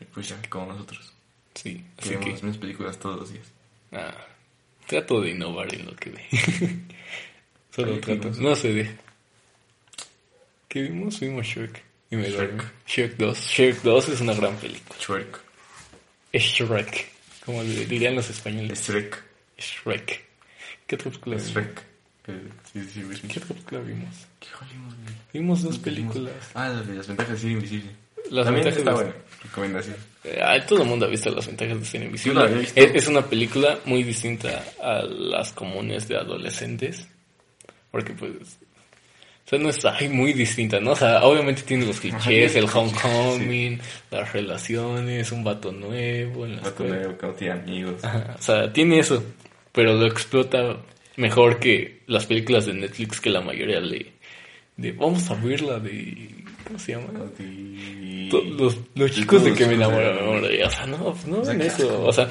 Y pues ya, como nosotros. Sí, así vemos que. las mismas películas todos los días. ah, trato de innovar en lo que ve. Solo ¿qué trato. vimos? No se deja. ¿Qué vimos? Vimos Shrek. Y me Shrek. Shrek 2. Shrek 2 es una gran película. Shrek. Es Shrek. Como le dirían los españoles. Shrek. Shrek. ¿Qué otra película vimos? Shrek. Eh, Sí, sí, sí. ¿Qué otra película vimos? ¿Qué jodimos, güey? Vimos dos películas. Ah, las, de las ventajas de ser invisible. Las También ventajas está de- buena. Recomendación. Eh, todo el mundo ha visto las ventajas de ser invisible. Yo la había visto. Es, es una película muy distinta a las comunes de adolescentes. Porque pues... O sea, no es ay, muy distinta, ¿no? O sea, obviamente tiene los clichés, el homecoming, las relaciones, un vato nuevo en la Va con escuela. él, que no tiene amigos. Ajá, o sea, tiene eso, pero lo explota mejor que las películas de Netflix que la mayoría le... De, vamos a ver la de... ¿Cómo se llama? To- Los, los chicos de que me de- enamoré. O sea, no, pues no ven eso. O sea,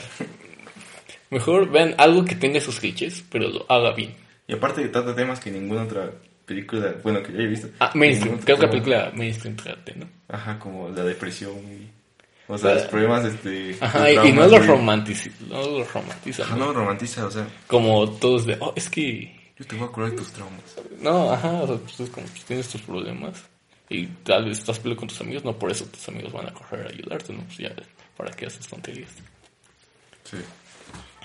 mejor vean algo que tenga esos clichés, pero lo haga bien. Y aparte que trata temas que ninguna otra película, bueno, que yo haya visto. Ah, mainstream. Creo que la película mainstream trate, ¿no? Ajá, como la depresión y... O sea, los problemas, este... Ajá, y, no güey. romantiza, no los romantiza. Ajá, ¿no? no lo romantiza, o sea, Como todos de, oh, es que, yo te voy a curar de tus traumas. no, ajá, o sea, pues es como, pues, tienes tus problemas y tal vez estás peleando con tus amigos, no por eso tus amigos van a correr a ayudarte, ¿no? Pues ya, ¿para qué haces tonterías? Sí.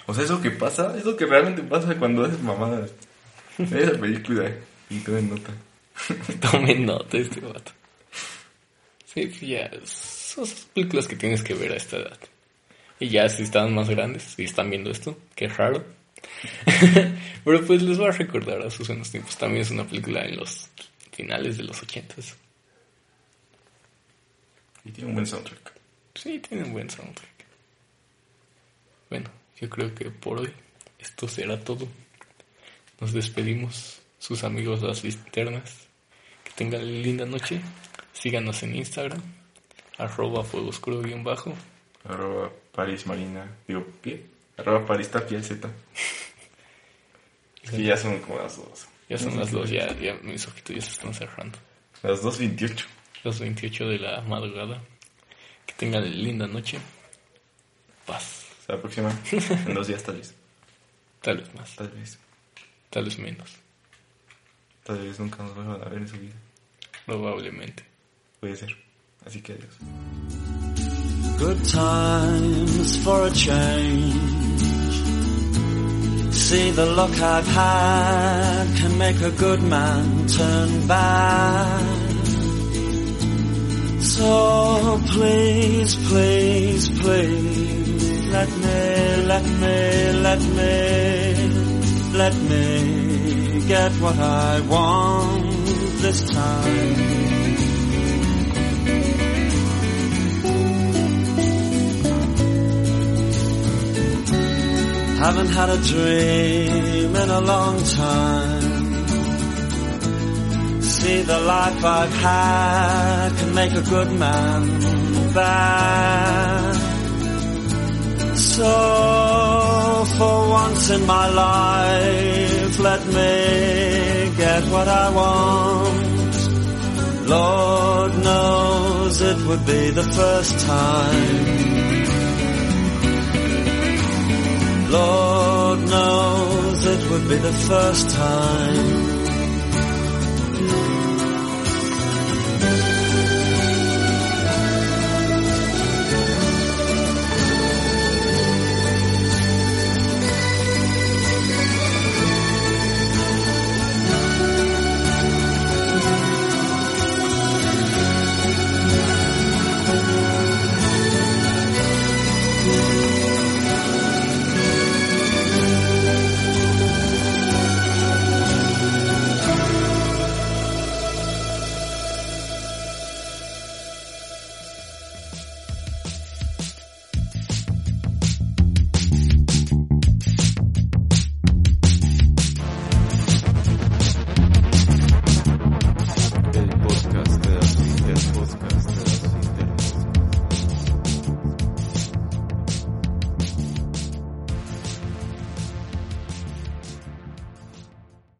O sea, eso que pasa, eso que realmente pasa cuando haces mamadas. Esa película. Y tomen nota. Tomen nota este vato. Sí, pues ya, son películas que tienes que ver a esta edad. Y ya si están más grandes, si están viendo esto, qué raro. Pero pues les voy a recordar a sus buenos tiempos. También es una película en los finales de los ochentas. Y tiene un buen soundtrack. Sí, tiene un buen soundtrack. Bueno, yo creo que por hoy esto será todo. Nos despedimos, sus amigos las linternas. Que tengan linda noche. Síganos en Instagram, arroba fuego oscuro guion bajo. Arroba Paris Marina. Digo. Arroba Paris Tapia Z. Es que ya son como las dos. Ya son las dos, ya, ya mis ojitos ya se están cerrando. Las 2.28. Las 28 de la madrugada. Que tengan linda noche. Paz. Hasta la próxima. En dos días tal vez. Tal vez más, Tal vez. tal vez menos. Tal vez nunca nos vuelvan a ver en su vida. Probablemente. Puede ser. Así que adiós. Good times for a change. See the luck I've had can make a good man turn bad. So please, please, please, let me, let me, let me, let me get what I want this time. Haven't had a dream in a long time. See the life I've had can make a good man bad. So for once in my life, let me get what I want. Lord knows it would be the first time. Lord knows it would be the first time